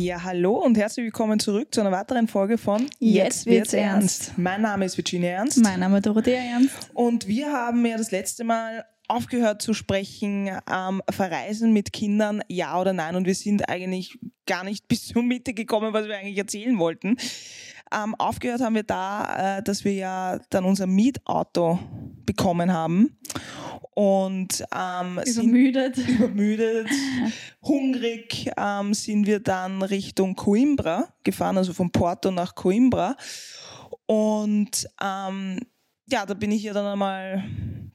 Ja, hallo und herzlich willkommen zurück zu einer weiteren Folge von Jetzt wird's ernst. Mein Name ist Virginia Ernst Mein Name ist Dorothea Ernst. und wir haben ja das letzte Mal aufgehört zu sprechen, ähm, verreisen mit Kindern, ja oder nein. Und wir sind eigentlich gar nicht bis zur Mitte gekommen, was wir eigentlich erzählen wollten. Ähm, aufgehört haben wir da, äh, dass wir ja dann unser Mietauto bekommen haben und ähm, sind Übermüdet. übermüdet, hungrig, ähm, sind wir dann Richtung Coimbra gefahren, also von Porto nach Coimbra. Und ähm, ja, da bin ich ja dann einmal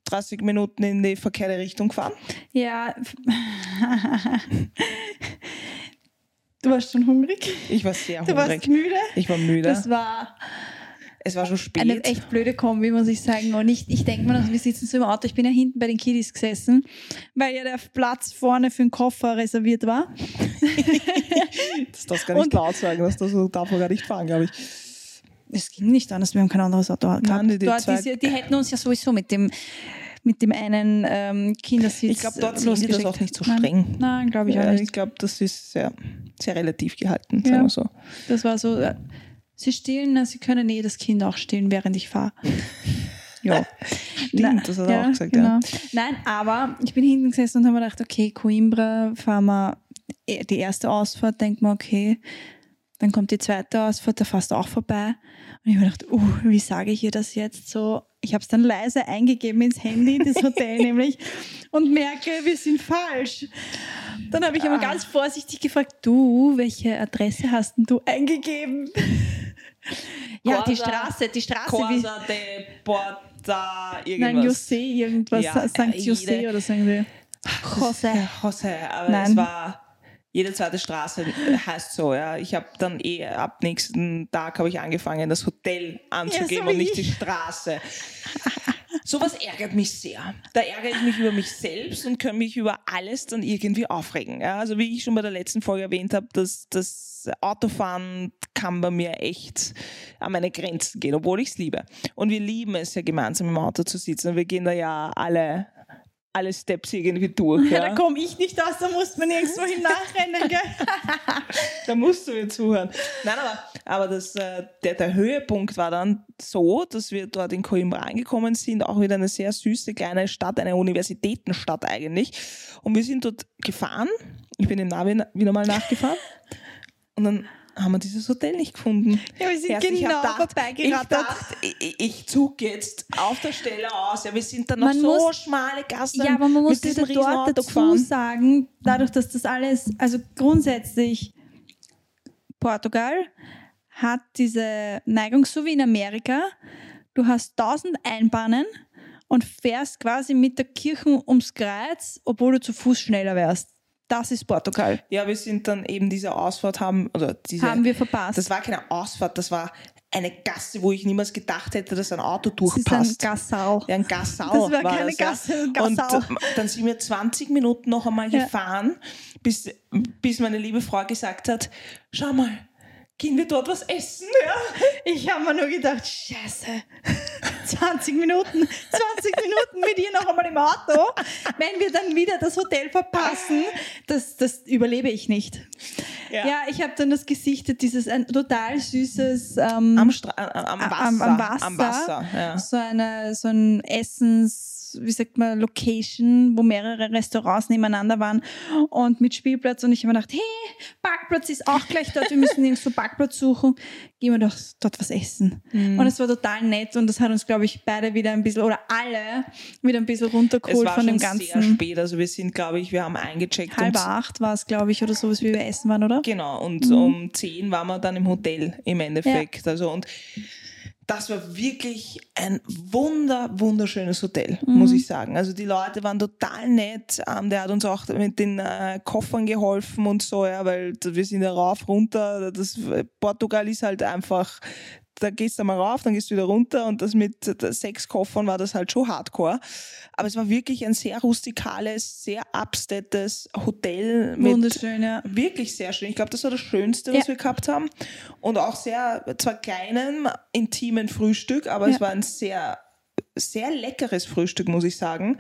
30 Minuten in die verkehrte Richtung gefahren. Ja. Du warst schon hungrig. Ich war sehr Du warst hungrig. müde. Ich war müde. Das war es war schon spät. eine echt blöde Kombi, muss ich sagen. Und ich, ich denke mal, also wir sitzen so im Auto. Ich bin ja hinten bei den Kiddies gesessen, weil ja der Platz vorne für den Koffer reserviert war. das darfst gar nicht Und- laut sagen, dass du so darf man gar nicht fahren, glaube ich. Es ging nicht anders, wir haben kein anderes Auto gehabt. Nein, die- die dort ist die hätten uns ja sowieso mit dem, mit dem einen ähm, Kindersitz Ich glaube, dort sind das auch nicht so Nein. streng. Nein, glaube ich auch Ja, nicht. ich glaube, das ist sehr, sehr relativ gehalten, Ja. sagen wir so. Das war so, äh, sie stillen, na, sie können eh das Kind auch stillen, während ich fahre. Ja. Stimmt, das hat er auch gesagt, ja. Nein, aber ich bin hinten gesessen und habe mir gedacht, okay, Coimbra fahren wir eh, die erste Ausfahrt, denk mal, okay, dann kommt die zweite Ausfahrt, da fährst du auch vorbei. Und ich habe mir gedacht, uh, wie sage ich ihr das jetzt so? Ich habe es dann leise eingegeben ins Handy, das Hotel nämlich, und merke, wir sind falsch. Dann habe ich aber Ah. ganz vorsichtig gefragt, du, welche Adresse hast denn du eingegeben? ja, die Corsa- Straße, die Straße. wie, Corsa de Porta nein, irgendwas. José, irgendwas, Ja, St. äh, José jede- oder sagen sie. José. José, aber Nein. es war jede zweite Straße heißt so, ja. Ich habe dann eh ab nächsten Tag habe ich angefangen, das Hotel anzugeben so und nicht die Straße. Sowas ärgert mich sehr. Da ärgere ich mich über mich selbst und kann mich über alles dann irgendwie aufregen. Ja, also wie ich schon bei der letzten Folge erwähnt habe, dass das Autofahren kann bei mir echt an meine Grenzen gehen, obwohl ich es liebe. Und wir lieben es ja gemeinsam im Auto zu sitzen. Wir gehen da ja alle, alle Steps irgendwie durch. Ja, da komme ich nicht aus, da muss man irgendwo hin nachrennen, gell? da musst du mir zuhören. Nein, aber, aber das, äh, der, der Höhepunkt war dann so, dass wir dort in Coimbra angekommen sind, auch wieder eine sehr süße kleine Stadt, eine Universitätenstadt eigentlich. Und wir sind dort gefahren. Ich bin im Navi wieder mal nachgefahren. Und dann haben wir dieses Hotel nicht gefunden. Ja, wir sind Erst ich genau vorbeigerattert. Ich, dachte, ich, ich zog jetzt auf der Stelle aus. Ja, wir sind dann noch Man so muss- schmale Gassen Ja, aber man muss wieder dort dazu sagen, dadurch, dass das alles, also grundsätzlich Portugal hat diese Neigung, so wie in Amerika, du hast 1000 Einbahnen und fährst quasi mit der Kirche ums Kreuz, obwohl du zu Fuß schneller wärst. Das ist Portugal. Ja, wir sind dann eben diese Ausfahrt haben, oder diese, Haben wir verpasst. Das war keine Ausfahrt, das war eine Gasse, wo ich niemals gedacht hätte, dass ein Auto Das ist ein durchpasst. Gassau. ja, ein Gassau. Das war war keine das, ja. Gasse, ein Und Gassau. äh, dann sind wir 20 Minuten noch einmal Ja. gefahren, bis, bis meine liebe Frau gesagt hat, schau mal, gehen wir dort was essen? Ja. Ich habe mir nur gedacht, scheiße, 20 Minuten, 20 Minuten mit ihr noch einmal im Auto. Wenn wir dann wieder das Hotel verpassen, das, das überlebe ich nicht. Ja. Ja, ich habe dann das gesichtet, dieses ein total süßes ähm, Am, äh, am, Wasser. am, am Wasser, Am Wasser, ja. so, eine, so ein Essens, wie sagt man, Location, wo mehrere Restaurants nebeneinander waren und mit Spielplatz. Und ich habe mir gedacht, hey, Parkplatz ist auch gleich dort, wir müssen nirgendwo Parkplatz suchen. Gehen wir doch dort was essen. Mhm. Und es war total nett und das hat uns, glaube ich, beide wieder ein bisschen, oder alle, wieder ein bisschen Es runtergeholt war von schon dem sehr ganzen. spät, also wir sind, glaube ich, wir haben eingecheckt. um Halb acht war es, glaube ich, oder sowas, wie wir essen waren, oder? Genau, und Mhm. um 10 waren wir dann im Hotel im Endeffekt. Also und das war wirklich ein wunder, wunderschönes Hotel, Mhm. muss ich sagen. Also die Leute waren total nett. Ähm, der hat uns auch mit den äh, Koffern geholfen und so, ja, weil wir sind ja rauf, runter. Das, Portugal ist halt einfach da gehst du mal rauf, dann gehst du wieder runter und das mit sechs Koffern war das halt schon hardcore. Aber es war wirklich ein sehr rustikales, sehr upstettes Hotel mit Wunderschön, ja. wirklich sehr schön. Ich glaube, das war das Schönste, was Ja. wir gehabt haben. Und auch sehr, zwar kleinen, intimen Frühstück, aber Ja. es war ein sehr, sehr leckeres Frühstück, muss ich sagen.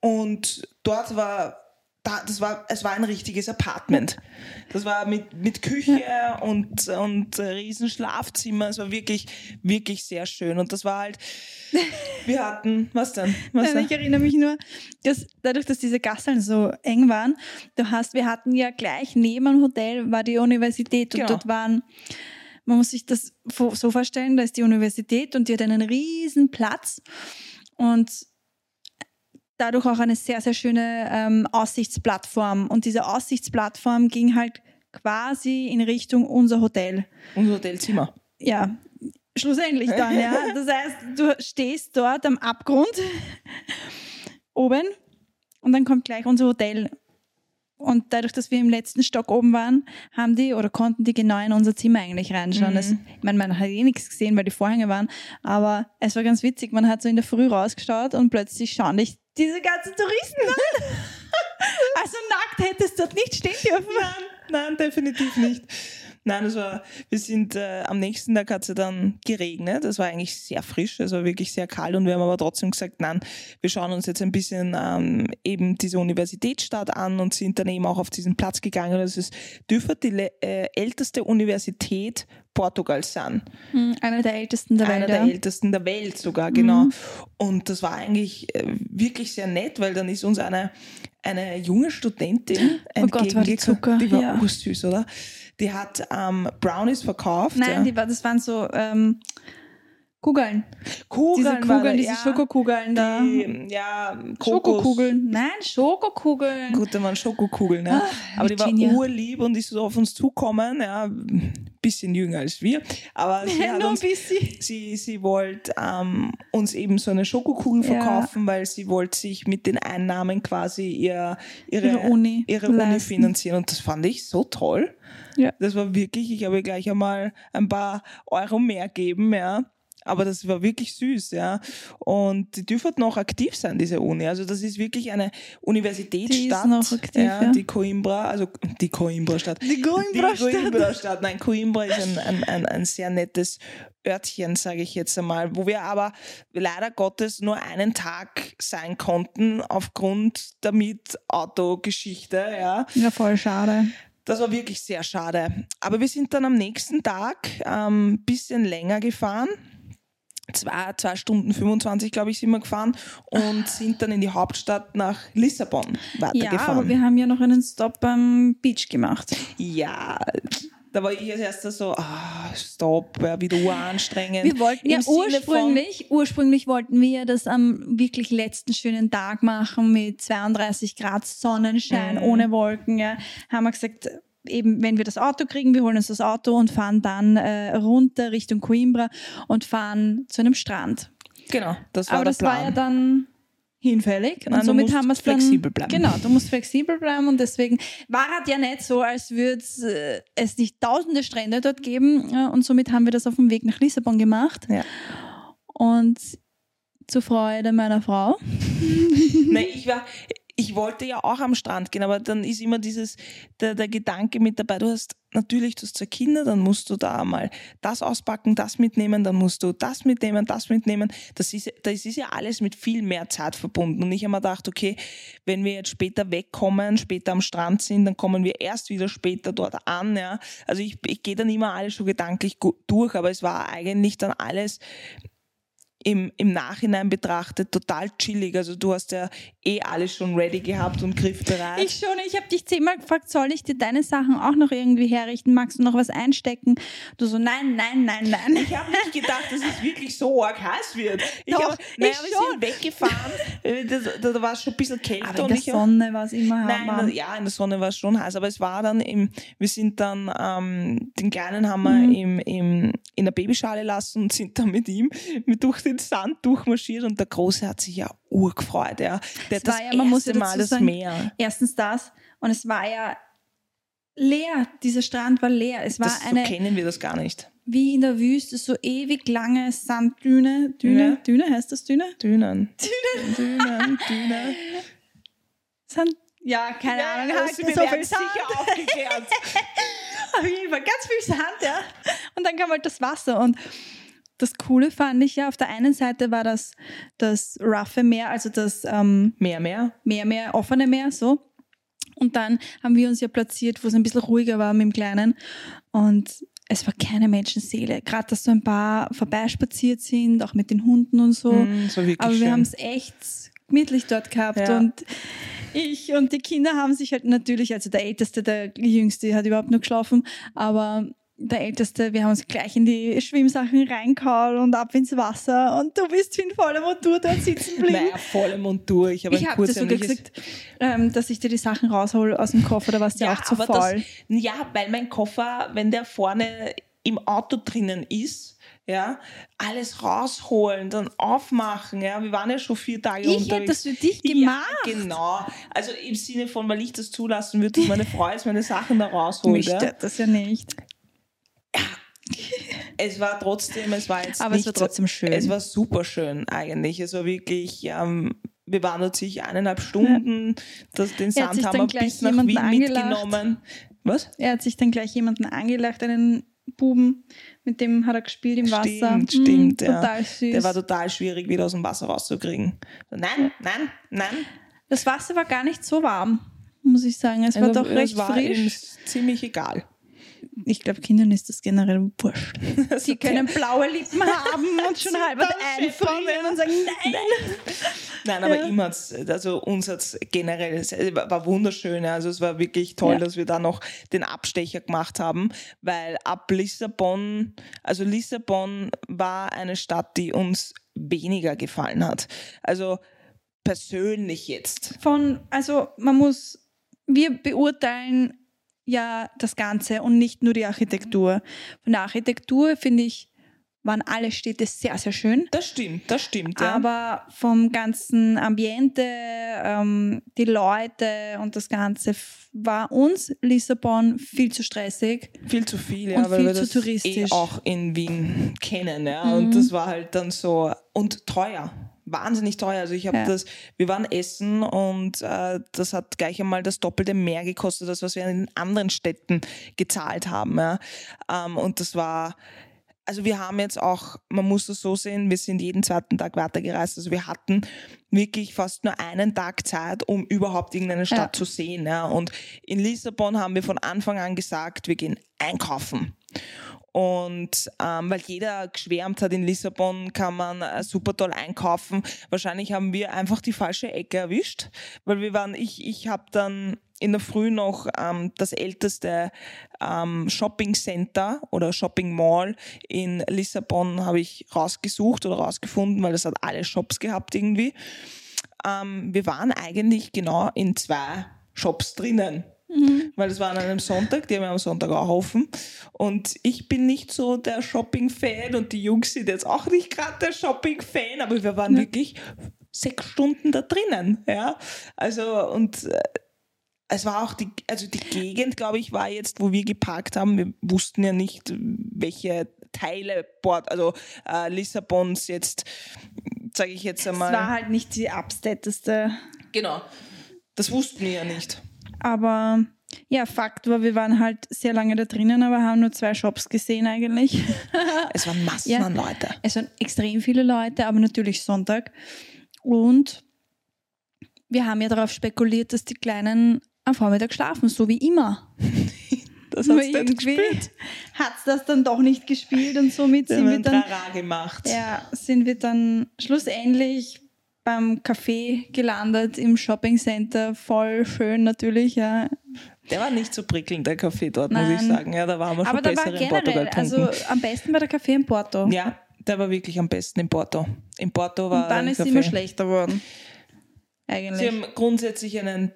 Und dort war da, das war, es war ein richtiges Apartment. Das war mit, mit Küche und, und äh, riesen Schlafzimmer. Es war wirklich, wirklich sehr schön. Und das war halt, wir hatten, was denn? Was Nein, ich erinnere mich nur, dass dadurch, dass diese Gasseln so eng waren, du hast, wir hatten ja gleich neben dem Hotel war die Universität und Genau. dort waren, man muss sich das so vorstellen, da ist die Universität und die hat einen riesen Platz und dadurch auch eine sehr, sehr schöne ähm, Aussichtsplattform. Und diese Aussichtsplattform ging halt quasi in Richtung unser Hotel. Unser Hotelzimmer. Ja, schlussendlich dann, ja. Das heißt, du stehst dort am Abgrund oben und dann kommt gleich unser Hotel. Und dadurch, dass wir im letzten Stock oben waren, haben die oder konnten die genau in unser Zimmer eigentlich reinschauen. Mhm. Das, ich meine, man hat eh nichts gesehen, weil die Vorhänge waren, aber es war ganz witzig. Man hat so in der Früh rausgeschaut und plötzlich schauen dich diese ganzen Touristen an. also nackt hättest du dort nicht stehen dürfen. Nein, nein, definitiv nicht. Nein, das war, wir sind äh, am nächsten Tag hat es ja dann geregnet. Es war eigentlich sehr frisch, es war wirklich sehr kalt und wir haben aber trotzdem gesagt, nein, wir schauen uns jetzt ein bisschen ähm, eben diese Universitätsstadt an und sind dann eben auch auf diesen Platz gegangen. Das ist dürfte die äh, älteste Universität Portugals sein. Hm, Einer der ältesten der Einer Welt. der ja. Mhm. ältesten der Welt sogar, genau. Und das war eigentlich äh, wirklich sehr nett, weil dann ist uns eine, eine junge Studentin Oh Gott, war die. Zucker, Die war ja. ursüß, oder? Die hat ähm, Brownies verkauft. Nein, ja. die war, das waren so ähm, Kugeln. Kugeln, diese Kugeln, diese ja, Schokokugeln da. Die, ja, Kokos. Schokokugeln. Nein, Schokokugeln. Gut, da waren Schokokugeln, ja. Ah, aber die war Virginia. urlieb und ist so auf uns zukommen, ja, bisschen jünger als wir, aber sie hat Nur ein uns bisschen. Sie, sie wollte ähm, uns eben so eine Schokokugel Ja. verkaufen, weil sie wollte sich mit den Einnahmen quasi ihr, ihre, Ihre Uni ihre Uni finanzieren. Und das fand ich so toll. Ja. Das war wirklich, ich habe gleich einmal ein paar Euro mehr geben, ja. Aber das war wirklich süß, ja. Und die dürfte noch aktiv sein, diese Uni. Also das ist wirklich eine Universitätsstadt. Die ist noch aktiv, ja. Die Coimbra, also die Coimbra-Stadt. Die Coimbra-Stadt. Die Coimbra-Stadt. Nein, Coimbra ist ein, ein, ein, ein sehr nettes Örtchen, sage ich jetzt einmal, wo wir aber leider Gottes nur einen Tag sein konnten aufgrund der Mietauto-Geschichte, ja. Ja, voll schade. Das war wirklich sehr schade. Aber wir sind dann am nächsten Tag ein ähm, bisschen länger gefahren. Zwei, zwei Stunden 25, glaube ich, sind wir gefahren und sind dann in die Hauptstadt nach Lissabon Ja, weitergefahren. aber wir haben ja noch einen Stop am Beach gemacht. Ja, da war ich als erster so, ah, stopp, ja, wieder uranstrengend. Wir wollten ja Im Sinne ursprünglich, ursprünglich wollten wir ja das am wirklich letzten schönen Tag machen mit 32 Grad Sonnenschein, Mhm. ohne Wolken. Ja. Haben wir gesagt, eben wenn wir das Auto kriegen, wir holen uns das Auto und fahren dann äh, runter Richtung Coimbra und fahren zu einem Strand. Genau, das war Aber das Plan. war ja dann hinfällig Nein, und du somit musst haben wir es dann flexibel bleiben. genau du musst flexibel bleiben und deswegen war es ja nicht so als würde äh, es nicht tausende Strände dort geben ja, und somit haben wir das auf dem Weg nach Lissabon gemacht Ja. und zur Freude meiner Frau Nein, ich war, ich wollte ja auch am Strand gehen, aber dann ist immer dieses, der, der Gedanke mit dabei, du hast natürlich, du hast zwei Kinder, dann musst du da mal das auspacken, das mitnehmen, dann musst du das mitnehmen, das mitnehmen. Das ist, das ist ja alles mit viel mehr Zeit verbunden. Und ich habe mir gedacht, okay, wenn wir jetzt später wegkommen, später am Strand sind, dann kommen wir erst wieder später dort an. Ja. Also ich, ich gehe dann immer alles schon gedanklich durch, aber es war eigentlich dann alles im, im Nachhinein betrachtet total chillig. Also du hast ja eh alles schon ready gehabt und griffbereit. ich schon ich habe dich zehnmal gefragt soll ich dir deine Sachen auch noch irgendwie herrichten magst du noch was einstecken du so nein nein nein nein Ich habe nicht gedacht, dass es wirklich so arg heiß wird. Ich hab, naja, ich wir schon. sind weggefahren. Äh, Da, da, war es schon ein bisschen kälter. aber in und der Sonne war es immer Nein, warm. in der- ja, in der Sonne war es schon heiß, aber es war dann im, wir sind dann, ähm, den Kleinen haben wir Mhm. im, im, in der Babyschale lassen und sind dann mit ihm mit durch den Sand durchmarschiert und der Große hat sich ja urgefreut, ja. Hat das war ja, man muss ja Mal dazu das sagen, Meer. Erstens das und es war ja leer. Dieser Strand war leer. Es war Das, so eine, kennen wir das gar nicht. wie in der Wüste, so ewig lange Sanddüne. Düne, Ja. Düne heißt das Düne? Dünen. Dünen. Dünen, Dünen. Sand, ja, keine Ja, Ahnung. ja, halt sie so viel Sand. sicher aufgeklärt. Auf jeden Fall ganz viel Sand, ja. Und dann kam halt das Wasser. Und das Coole fand ich ja, auf der einen Seite war das das roughe Meer, also das ähm, Mehr, mehr. Meer, Meer, offene Meer, so. Und dann haben wir uns ja platziert, wo es ein bisschen ruhiger war mit dem Kleinen. Und es war keine Menschenseele. Gerade, dass so ein paar vorbeispaziert sind, auch mit den Hunden und so. Mm, so wirklich Aber wir haben es echt gemütlich dort gehabt. Ja. Und ich und die Kinder haben sich halt natürlich, also der Älteste, der Jüngste hat überhaupt nur geschlafen, aber der Älteste, wir haben uns gleich in die Schwimmsachen reingehauen und ab ins Wasser und du bist in voller Montur dort sitzen geblieben. Naja, volle Montur. Ich habe ich habe dir sogar gesagt, ähm, dass ich dir die Sachen raushole aus dem Koffer, da warst du ja, auch zu faul. Das, ja, weil mein Koffer, wenn der vorne im Auto drinnen ist, ja, alles rausholen, dann aufmachen, ja. Wir waren ja schon vier Tage ich unterwegs. hätte das für dich gemacht. Ja, genau. Also im Sinne von, weil ich das zulassen würde, dass meine Frau jetzt meine Sachen da rausholt. Mich Ja. stört das ja nicht. Es war trotzdem, es war jetzt Aber es nicht war trotzdem schön. Es war super schön eigentlich. Es war wirklich, ähm, wir waren sich eineinhalb Stunden, das, den Sand haben wir bis nach Wien angelacht. mitgenommen. Was? Er hat sich dann gleich jemanden angelacht, einen Buben, mit dem hat er gespielt im Wasser. Stimmt, stimmt, ja. Total süß. Der war total schwierig, wieder aus dem Wasser rauszukriegen. Nein, nein, nein. das Wasser war gar nicht so warm, muss ich sagen. Es war Also, doch recht es war frisch. ziemlich egal. Ich glaube, Kindern ist das generell wurscht. Sie können blaue Lippen haben und schon halb einfrieren und sagen, nein. Nein, aber Ja. hat's, also uns hat's generell, es war wunderschön. Also es war wirklich toll, Ja. dass wir da noch den Abstecher gemacht haben, weil ab Lissabon, also Lissabon war eine Stadt, die uns weniger gefallen hat. Also persönlich jetzt. Von, also man muss, wir beurteilen ja das Ganze und nicht nur die Architektur. Von der Architektur finde ich, waren alle Städte sehr, sehr schön. Das stimmt, das stimmt. Ja. Aber vom ganzen Ambiente, ähm, die Leute und das Ganze war uns Lissabon viel zu stressig. Viel zu viel, Und ja, weil viel wir zu das touristisch. eh auch in Wien kennen, ja. Mhm. Und das war halt dann so und teuer. Wahnsinnig teuer. Also ich habe Ja. das, wir waren essen und äh, das hat gleich einmal das Doppelte mehr gekostet, als was wir in den anderen Städten gezahlt haben. Ja. Ähm, und das war, also wir haben jetzt auch, man muss es so sehen, wir sind jeden zweiten Tag weitergereist. Also wir hatten wirklich fast nur einen Tag Zeit, um überhaupt irgendeine Stadt zu sehen. Ja. Und in Lissabon haben wir von Anfang an gesagt, wir gehen einkaufen. Und ähm, weil jeder geschwärmt hat, in Lissabon kann man äh, super toll einkaufen. Wahrscheinlich haben wir einfach die falsche Ecke erwischt, weil wir waren, ich, ich habe dann in der Früh noch ähm, das älteste ähm, Shopping Center oder Shopping Mall in Lissabon habe ich rausgesucht oder rausgefunden, weil das hat alle Shops gehabt irgendwie. Ähm, wir waren eigentlich genau in zwei Shops drinnen weil das war an einem Sonntag, die haben ja am Sonntag auch offen. Und ich bin nicht so der Shopping-Fan und die Jungs sind jetzt auch nicht gerade der Shopping-Fan, aber wir waren wirklich sechs Stunden da drinnen. Ja? Also, und äh, es war auch die, also die Gegend, glaube ich, war jetzt, wo wir geparkt haben. Wir wussten ja nicht, welche Teile Port, also äh, Lissabons jetzt, sage ich jetzt Es einmal. war halt nicht die abstätteste. genau. Das wussten wir ja nicht. Aber ja, Fakt war, wir waren halt sehr lange da drinnen, aber haben nur zwei Shops gesehen eigentlich. Es waren Massen Ja. an Leute. Es waren extrem viele Leute, aber natürlich Sonntag. Und wir haben ja darauf spekuliert, dass die Kleinen am Vormittag schlafen, so wie immer. Das hat's nicht irgendwie gespielt. hat es das dann doch nicht gespielt und somit Wir sind wir dann, Trara gemacht. ja, sind wir dann schlussendlich beim Café gelandet im Shopping Center. Voll schön natürlich, ja. Der war nicht so prickelnd, der Kaffee dort, muss ich Nein. sagen. Ja, da waren wir schon Aber da war besser in Portugal generell, getrunken. also am besten war der Café in Porto. ja, der war wirklich am besten in Porto. In Porto war und dann ist es immer schlechter geworden. Sie Eigentlich. haben grundsätzlich einen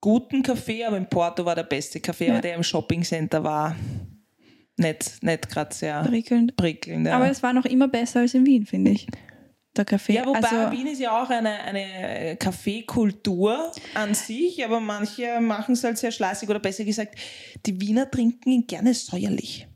guten Kaffee, aber in Porto war der beste Kaffee, Ja. aber der im Shoppingcenter war nicht, nicht gerade sehr Prickelnd. prickelnd. Ja. Aber es war noch immer besser als in Wien, finde ich. Der Kaffee. ja, wobei also, Wien ist ja auch eine, eine Kaffeekultur an sich, aber manche machen es halt sehr schleißig oder besser gesagt, die Wiener trinken ihn gerne säuerlich.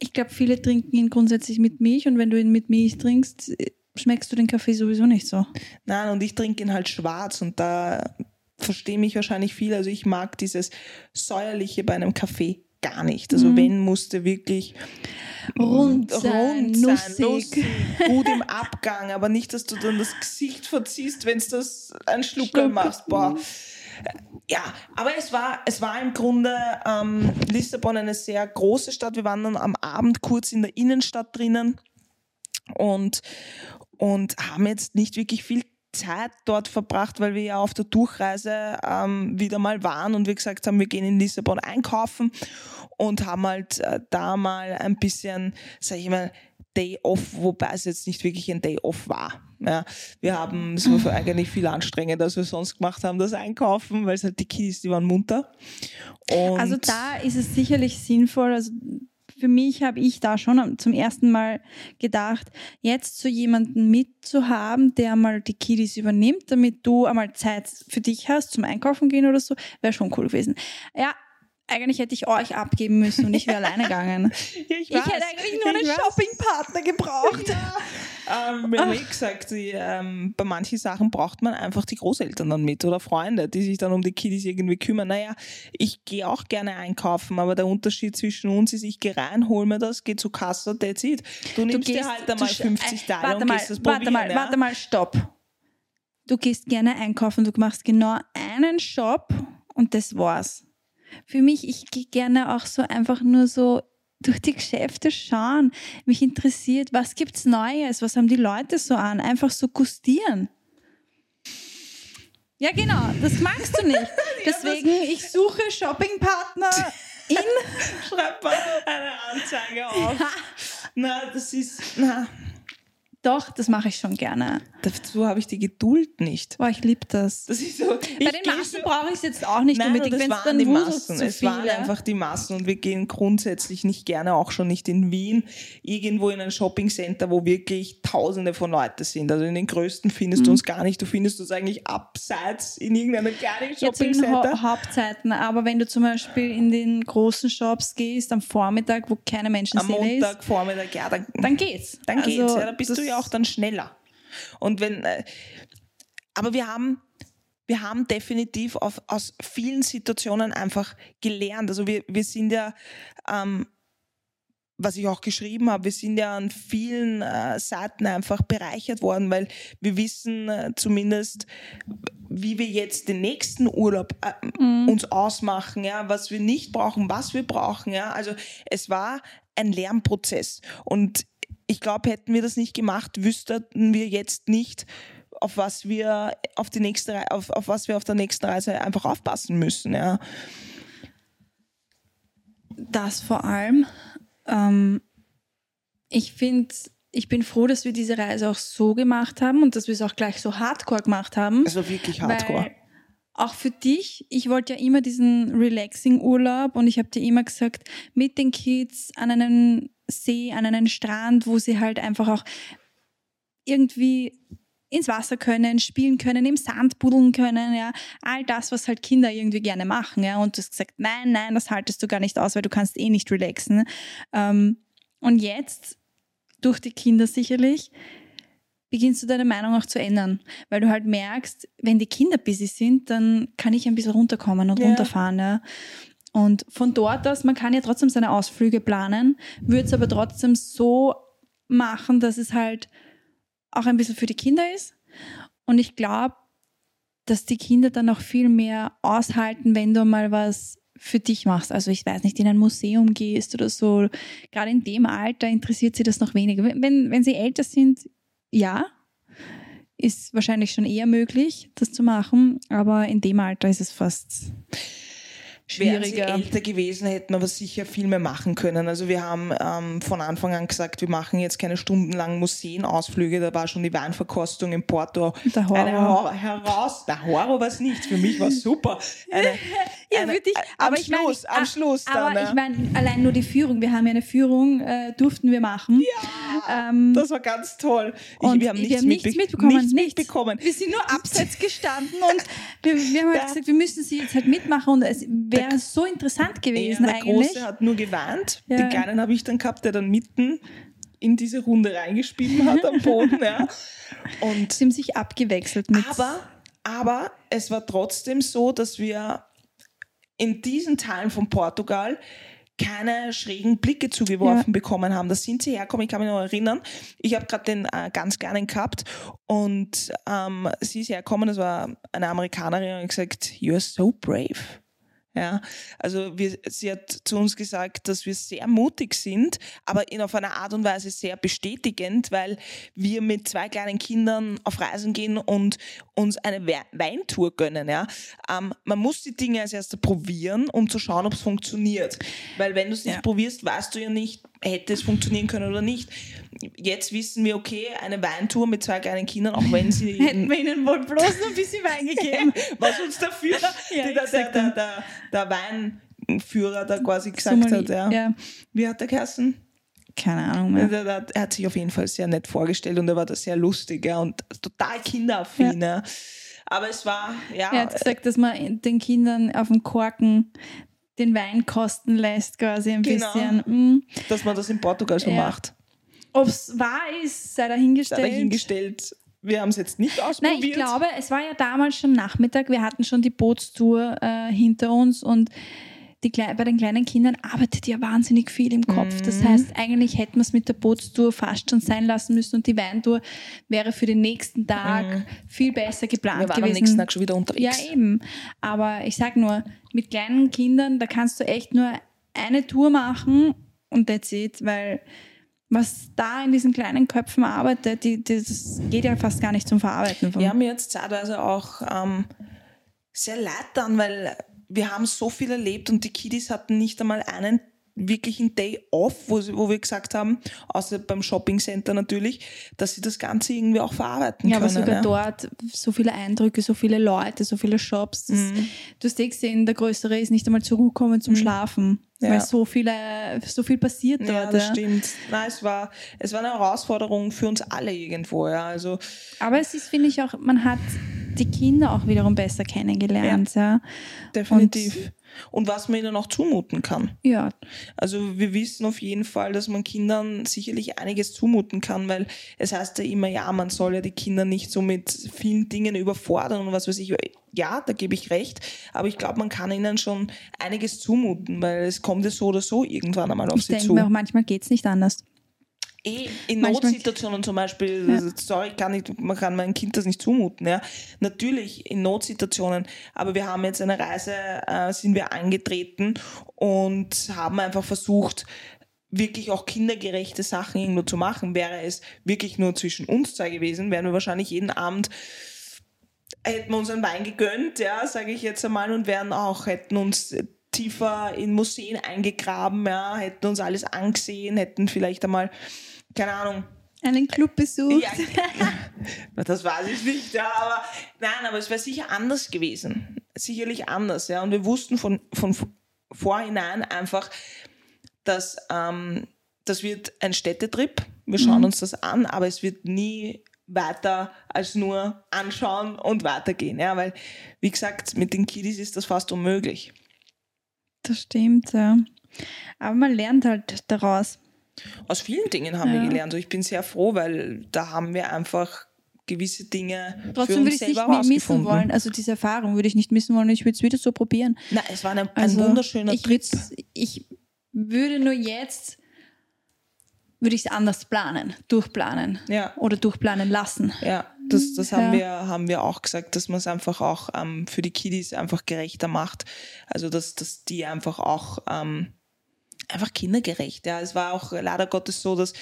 ich glaube, viele trinken ihn grundsätzlich mit Milch und wenn du ihn mit Milch trinkst, äh, schmeckst du den Kaffee sowieso nicht so. Nein, und ich trinke ihn halt schwarz und da verstehen mich wahrscheinlich viele. Also ich mag dieses säuerliche bei einem Kaffee gar nicht. Also wenn musste wirklich Rund sein, rund sein, nussig. nussig, gut im Abgang, aber nicht, dass du dann das Gesicht verziehst, wenn du das einen Schluckerl Schluck. machst. Boah. ja, aber es war, es war im Grunde ähm, Lissabon eine sehr große Stadt. Wir waren dann am Abend kurz in der Innenstadt drinnen und, und haben jetzt nicht wirklich viel Zeit dort verbracht, weil wir ja auf der Durchreise ähm, wieder mal waren und wir gesagt haben, wir gehen in Lissabon einkaufen und haben halt äh, da mal ein bisschen, sag ich mal, Day off, wobei es jetzt nicht wirklich ein Day off war. Ja, wir haben, es war eigentlich viel anstrengender, als wir sonst gemacht haben, das Einkaufen, weil es halt die Kiddies, die waren munter. Und Also da ist es sicherlich sinnvoll, also für mich habe ich da schon zum ersten Mal gedacht, jetzt so jemanden mitzuhaben, der mal die Kiddies übernimmt, damit du einmal Zeit für dich hast zum Einkaufen gehen oder so, wäre schon cool gewesen. Ja, eigentlich hätte ich euch abgeben müssen und ich wäre alleine gegangen. Ja, Ich hätte eigentlich nur einen ich. Shoppingpartner gebraucht. Ähm, eh gesagt, die, ähm, bei manchen Sachen braucht man einfach die Großeltern dann mit oder Freunde, die sich dann um die Kiddies irgendwie kümmern. Naja, ich gehe auch gerne einkaufen, aber der Unterschied zwischen uns ist, ich gehe rein, hol mir das, gehe zu Kasse, that's it. Du nimmst dir halt einmal du sch- 50 äh, Teile warte und mal, gehst das warte probieren. mal, ja? warte mal, stopp. Du gehst gerne einkaufen, du machst genau einen Shop und das war's. Für mich, ich gehe gerne auch so einfach nur so durch die Geschäfte schauen. Mich interessiert, was gibt's Neues, was haben die Leute so an? Einfach so gustieren. Ja, genau, das magst du nicht. Deswegen, ich suche Shoppingpartner in Schreib mal eine Anzeige auf. Na, das ist, na, Doch, das mache ich schon gerne. dazu habe ich die Geduld nicht. Boah, ich liebe das. Das ist so, Bei den Massen brauche ich es jetzt auch nicht Nein, unbedingt, wenn es dann die Massen. zu Es waren einfach die Massen und wir gehen grundsätzlich nicht gerne, auch schon nicht in Wien, irgendwo in ein Shoppingcenter, wo wirklich Tausende von Leuten sind. Also in den größten findest Mhm. du uns gar nicht. Du findest uns eigentlich abseits in irgendeinem kleinen Shoppingcenter. ha Hauptzeiten, aber wenn du zum Beispiel in den großen Shops gehst am Vormittag, wo keine Am Menschenseele ist, Montag, Vormittag, ja, dann, dann geht's. dann geht's. Also, Ja, dann bist du das- ja auch dann schneller. Und wenn, äh, aber wir haben, wir haben definitiv auf, aus vielen Situationen einfach gelernt. Also wir, wir sind ja, ähm, was ich auch geschrieben habe, wir sind ja an vielen äh, Seiten einfach bereichert worden, weil wir wissen äh, zumindest, wie wir jetzt den nächsten Urlaub äh, uns ausmachen, ja, was wir nicht brauchen, was wir brauchen, ja. Also es war ein Lernprozess und ich glaube, hätten wir das nicht gemacht, wüssten wir jetzt nicht, auf was wir auf die nächste auf, auf was wir auf der nächsten Reise einfach aufpassen müssen, ja. Das vor allem. Ähm, ich finde, ich bin froh, dass wir diese Reise auch so gemacht haben und dass wir es auch gleich so hardcore gemacht haben. War wirklich hardcore. Auch für dich, ich wollte ja immer diesen relaxing Urlaub und ich habe dir immer gesagt, mit den Kids an einen See, an einen Strand, wo sie halt einfach auch irgendwie ins Wasser können, spielen können, im Sand buddeln können, ja, all das, was halt Kinder irgendwie gerne machen, ja, und du hast gesagt, nein, nein, das haltest du gar nicht aus, weil du kannst eh nicht relaxen. Ähm, und jetzt, durch die Kinder sicherlich, beginnst du deine Meinung auch zu ändern, weil du halt merkst, wenn die Kinder busy sind, dann kann ich ein bisschen runterkommen und Ja. runterfahren, ja. Und von dort aus, man kann ja trotzdem seine Ausflüge planen, würde es aber trotzdem so machen, dass es halt auch ein bisschen für die Kinder ist. Und ich glaube, dass die Kinder dann auch viel mehr aushalten, wenn du mal was für dich machst. Also ich weiß nicht, in ein Museum gehst oder so. Gerade in dem Alter interessiert sie das noch weniger. Wenn, wenn, sie älter sind, ja, ist wahrscheinlich schon eher möglich, das zu machen. Aber in dem Alter ist es fast Wären sie schwieriger. älter gewesen, hätten wir aber sicher viel mehr machen können. Also wir haben ähm, von Anfang an gesagt, wir machen jetzt keine stundenlangen Museenausflüge. Da war schon die Weinverkostung in Porto. Der Horror. Eine Horror heraus. Der Horror war es nicht. Für mich war es super. Eine, Ja, eine, für dich. am Aber ich meine, Schluss, am ah, Schluss dann. Aber ja. ich meine, allein nur die Führung. Wir haben ja eine Führung, äh, durften wir machen. Ja. Ähm, das war ganz toll. Ich, und wir haben nichts, nichts mitbe- mitbekommen. Nichts nichts. mitbekommen. Wir sind nur abseits gestanden und wir, wir haben halt Ja. gesagt, wir müssen sie jetzt halt mitmachen und es wäre so interessant gewesen der eigentlich. Große hat nur gewarnt. Ja. Den Kleinen habe ich dann gehabt, der dann mitten in diese Runde reingespielt hat am Boden. Ja. Und Sie haben sich abgewechselt mit. Aber, aber es war trotzdem so, dass wir in diesen Teilen von Portugal keine schrägen Blicke zugeworfen bekommen haben. Das sind sie herkommen. Ich kann mich noch erinnern. Ich habe gerade den äh, ganz kleinen gehabt und ähm, sie ist herkommen. Das war eine Amerikanerin und hat gesagt, you're so brave. Ja, also wir, sie hat zu uns gesagt, dass wir sehr mutig sind, aber in auf eine Art und Weise sehr bestätigend, weil wir mit zwei kleinen Kindern auf Reisen gehen und uns eine We Weintour gönnen. Ja, ähm, man muss die Dinge als erstes probieren, um zu schauen, ob es funktioniert. Weil wenn du es nicht Ja. probierst, weißt du ja nicht, hätte es funktionieren können oder nicht. Jetzt wissen wir, okay, eine Weintour mit zwei kleinen Kindern, auch wenn sie Hätten wir ihnen wohl bloß noch ein bisschen Wein gegeben. was uns Führer, Ja, der, der, der, der, der Weinführer da quasi gesagt So mal- hat. Ja. ja. Wie hat der geheißen? Keine Ahnung mehr. Der, er hat sich auf jeden Fall sehr nett vorgestellt und er war da sehr lustig ja, und total kinderaffin. Ja. Aber es war, ja, Er hat gesagt, dass man den Kindern auf dem Korken den Wein kosten lässt, quasi ein Genau. bisschen. Mm. dass man das in Portugal so Ja. macht. Ob es wahr ist, sei Da dahingestellt. dahingestellt. Wir haben es jetzt nicht ausprobiert. Nein, ich glaube, es war ja damals schon Nachmittag. Wir hatten schon die Bootstour äh, hinter uns und die, bei den kleinen Kindern arbeitet ja wahnsinnig viel im Kopf. Das Mhm. heißt, eigentlich hätten wir es mit der Bootstour fast schon sein lassen müssen und die Weintour wäre für den nächsten Tag viel besser geplant Mhm. wir waren am gewesen. nächsten Tag schon wieder Ja, unterwegs. eben. Aber ich sag nur, mit kleinen Kindern, da kannst du echt nur eine Tour machen und that's it, weil was da in diesen kleinen Köpfen arbeitet, die, die, das geht ja fast gar nicht zum Verarbeiten. Von. Wir haben jetzt zeitweise auch ähm, sehr leid dann, weil wir haben so viel erlebt und die Kiddies hatten nicht einmal einen wirklichen Day off, wo, wo wir gesagt haben, außer beim Shoppingcenter natürlich, dass sie das Ganze irgendwie auch verarbeiten Ja, aber können. sogar ja. dort so viele Eindrücke, so viele Leute, so viele Shops. Das, Mhm. Du hast eh gesehen, der Größere ist nicht einmal zurückgekommen zum Schlafen, Ja. weil so, viele, so viel passiert dort. Ja, das ja. stimmt. Nein, es war, es war eine Herausforderung für uns alle irgendwo. Ja. Also Aber es ist, finde ich, auch, man hat die Kinder auch wiederum besser kennengelernt. Ja. definitiv. Und, was man ihnen auch zumuten kann. ja. Also wir wissen auf jeden Fall, dass man Kindern sicherlich einiges zumuten kann, weil es heißt ja immer, ja, man soll ja die Kinder nicht so mit vielen Dingen überfordern und was weiß ich. Ja, da gebe ich recht, aber ich glaube, man kann ihnen schon einiges zumuten, weil es kommt ja so oder so irgendwann einmal auf Ich sie denke zu. mir auch, manchmal geht es nicht anders. Eh, in Manchmal- Notsituationen zum Beispiel, Ja. sorry, kann ich, man kann meinem Kind das nicht zumuten. Ja. Natürlich in Notsituationen, aber wir haben jetzt eine Reise, äh, sind wir angetreten und haben einfach versucht, wirklich auch kindergerechte Sachen irgendwo zu machen. Wäre es wirklich nur zwischen uns zwei gewesen, wären wir wahrscheinlich jeden Abend hätten wir uns einen Wein gegönnt, ja, sage ich jetzt einmal, und wären auch, hätten uns tiefer in Museen eingegraben, ja, hätten uns alles angesehen, hätten vielleicht einmal, keine Ahnung, Einen Club besucht. ja, das weiß ich nicht, ja, aber nein, aber es wäre sicher anders gewesen. Sicherlich anders, ja. Und wir wussten von, von vorhinein einfach, dass ähm, das wird ein Städtetrip. Wir schauen uns das an, aber es wird nie weiter als nur anschauen und weitergehen, ja, weil, wie gesagt, mit den Kiddies ist das fast unmöglich. Das stimmt, ja. Aber man lernt halt daraus. Aus vielen Dingen haben Ja. wir gelernt. Und ich bin sehr froh, weil da haben wir einfach gewisse Dinge für Trotzdem uns würde ich es nicht selber mi- missen wollen. Also diese Erfahrung würde ich nicht missen wollen. Ich würde es wieder so probieren. Nein, es war ein, ein Also wunderschöner ich Trip. Ich würde nur jetzt, würde ich es anders planen, durchplanen Ja. oder durchplanen lassen. Ja, das, das haben, Ja. wir, haben wir auch gesagt, dass man es einfach auch ähm, für die Kiddies einfach gerechter macht. Also, dass, dass die einfach auch ähm, einfach kindergerecht. Ja. Es war auch leider Gottes so, dass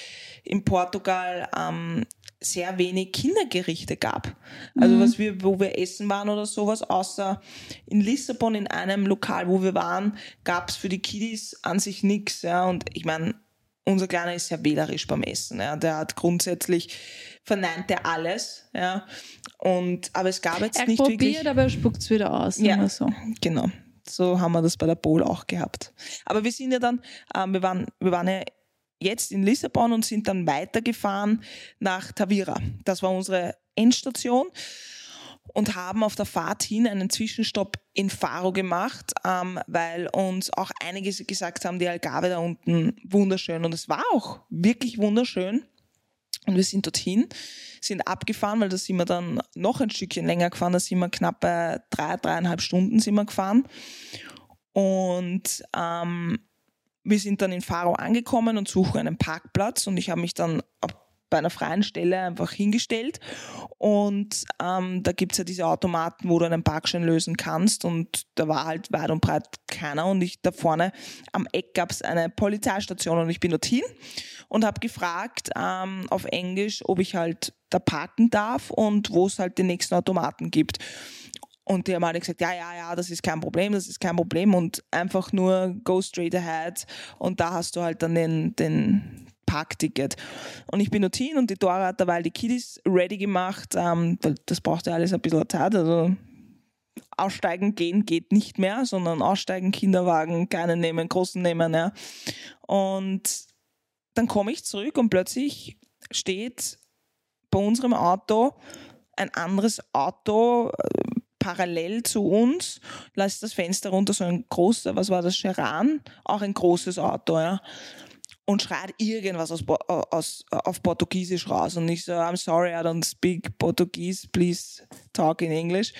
in Portugal ähm, sehr wenig Kindergerichte gab. Also was wir, wo wir essen waren oder sowas, außer in Lissabon in einem Lokal, wo wir waren, gab es für die Kiddies an sich nichts. Ja. Und ich meine, unser Kleiner ist sehr wählerisch beim Essen. Ja. Der hat grundsätzlich verneint er alles. Ja. Und, aber es gab jetzt Er nicht probiert, wirklich. aber er spuckt es wieder aus. Ja. So. Genau. So haben wir das bei der Bowl auch gehabt. Aber wir sind ja dann, ähm, wir, waren, wir waren ja jetzt in Lissabon und sind dann weitergefahren nach Tavira. Das war unsere Endstation und haben auf der Fahrt hin einen Zwischenstopp in Faro gemacht, ähm, weil uns auch einige gesagt haben, die Algarve da unten wunderschön. Und es war auch wirklich wunderschön. Und wir sind dorthin, sind abgefahren, weil da sind wir dann noch ein Stückchen länger gefahren, da sind wir knapp bei drei, dreieinhalb Stunden sind wir gefahren. Und ähm, wir sind dann in Faro angekommen und suchen einen Parkplatz und ich habe mich dann bei einer freien Stelle einfach hingestellt. Und ähm, da gibt's ja diese Automaten, wo du einen Parkschein lösen kannst. Und da war halt weit und breit keiner. Und ich da vorne am Eck gab's eine Polizeistation und ich bin dorthin und habe gefragt ähm, auf Englisch, ob ich halt da parken darf und wo es halt den nächsten Automaten gibt. Und die haben alle gesagt, ja, ja, ja, das ist kein Problem, das ist kein Problem und einfach nur go straight ahead und da hast du halt dann den, den, Parkticket. Und ich bin dorthin und die Dora hat dabei die Kiddies ready gemacht, ähm, weil das braucht ja alles ein bisschen Zeit. Also aussteigen gehen geht nicht mehr, sondern aussteigen, Kinderwagen, kleinen nehmen, großen nehmen. Ja. Und dann komme ich zurück und plötzlich steht bei unserem Auto ein anderes Auto äh, parallel zu uns, lässt das Fenster runter, so ein großer, was war das, Cheran, auch ein großes Auto, ja und schreit irgendwas aus, aus, auf Portugiesisch raus. Und ich so, I'm sorry, I don't speak Portuguese, please talk in English.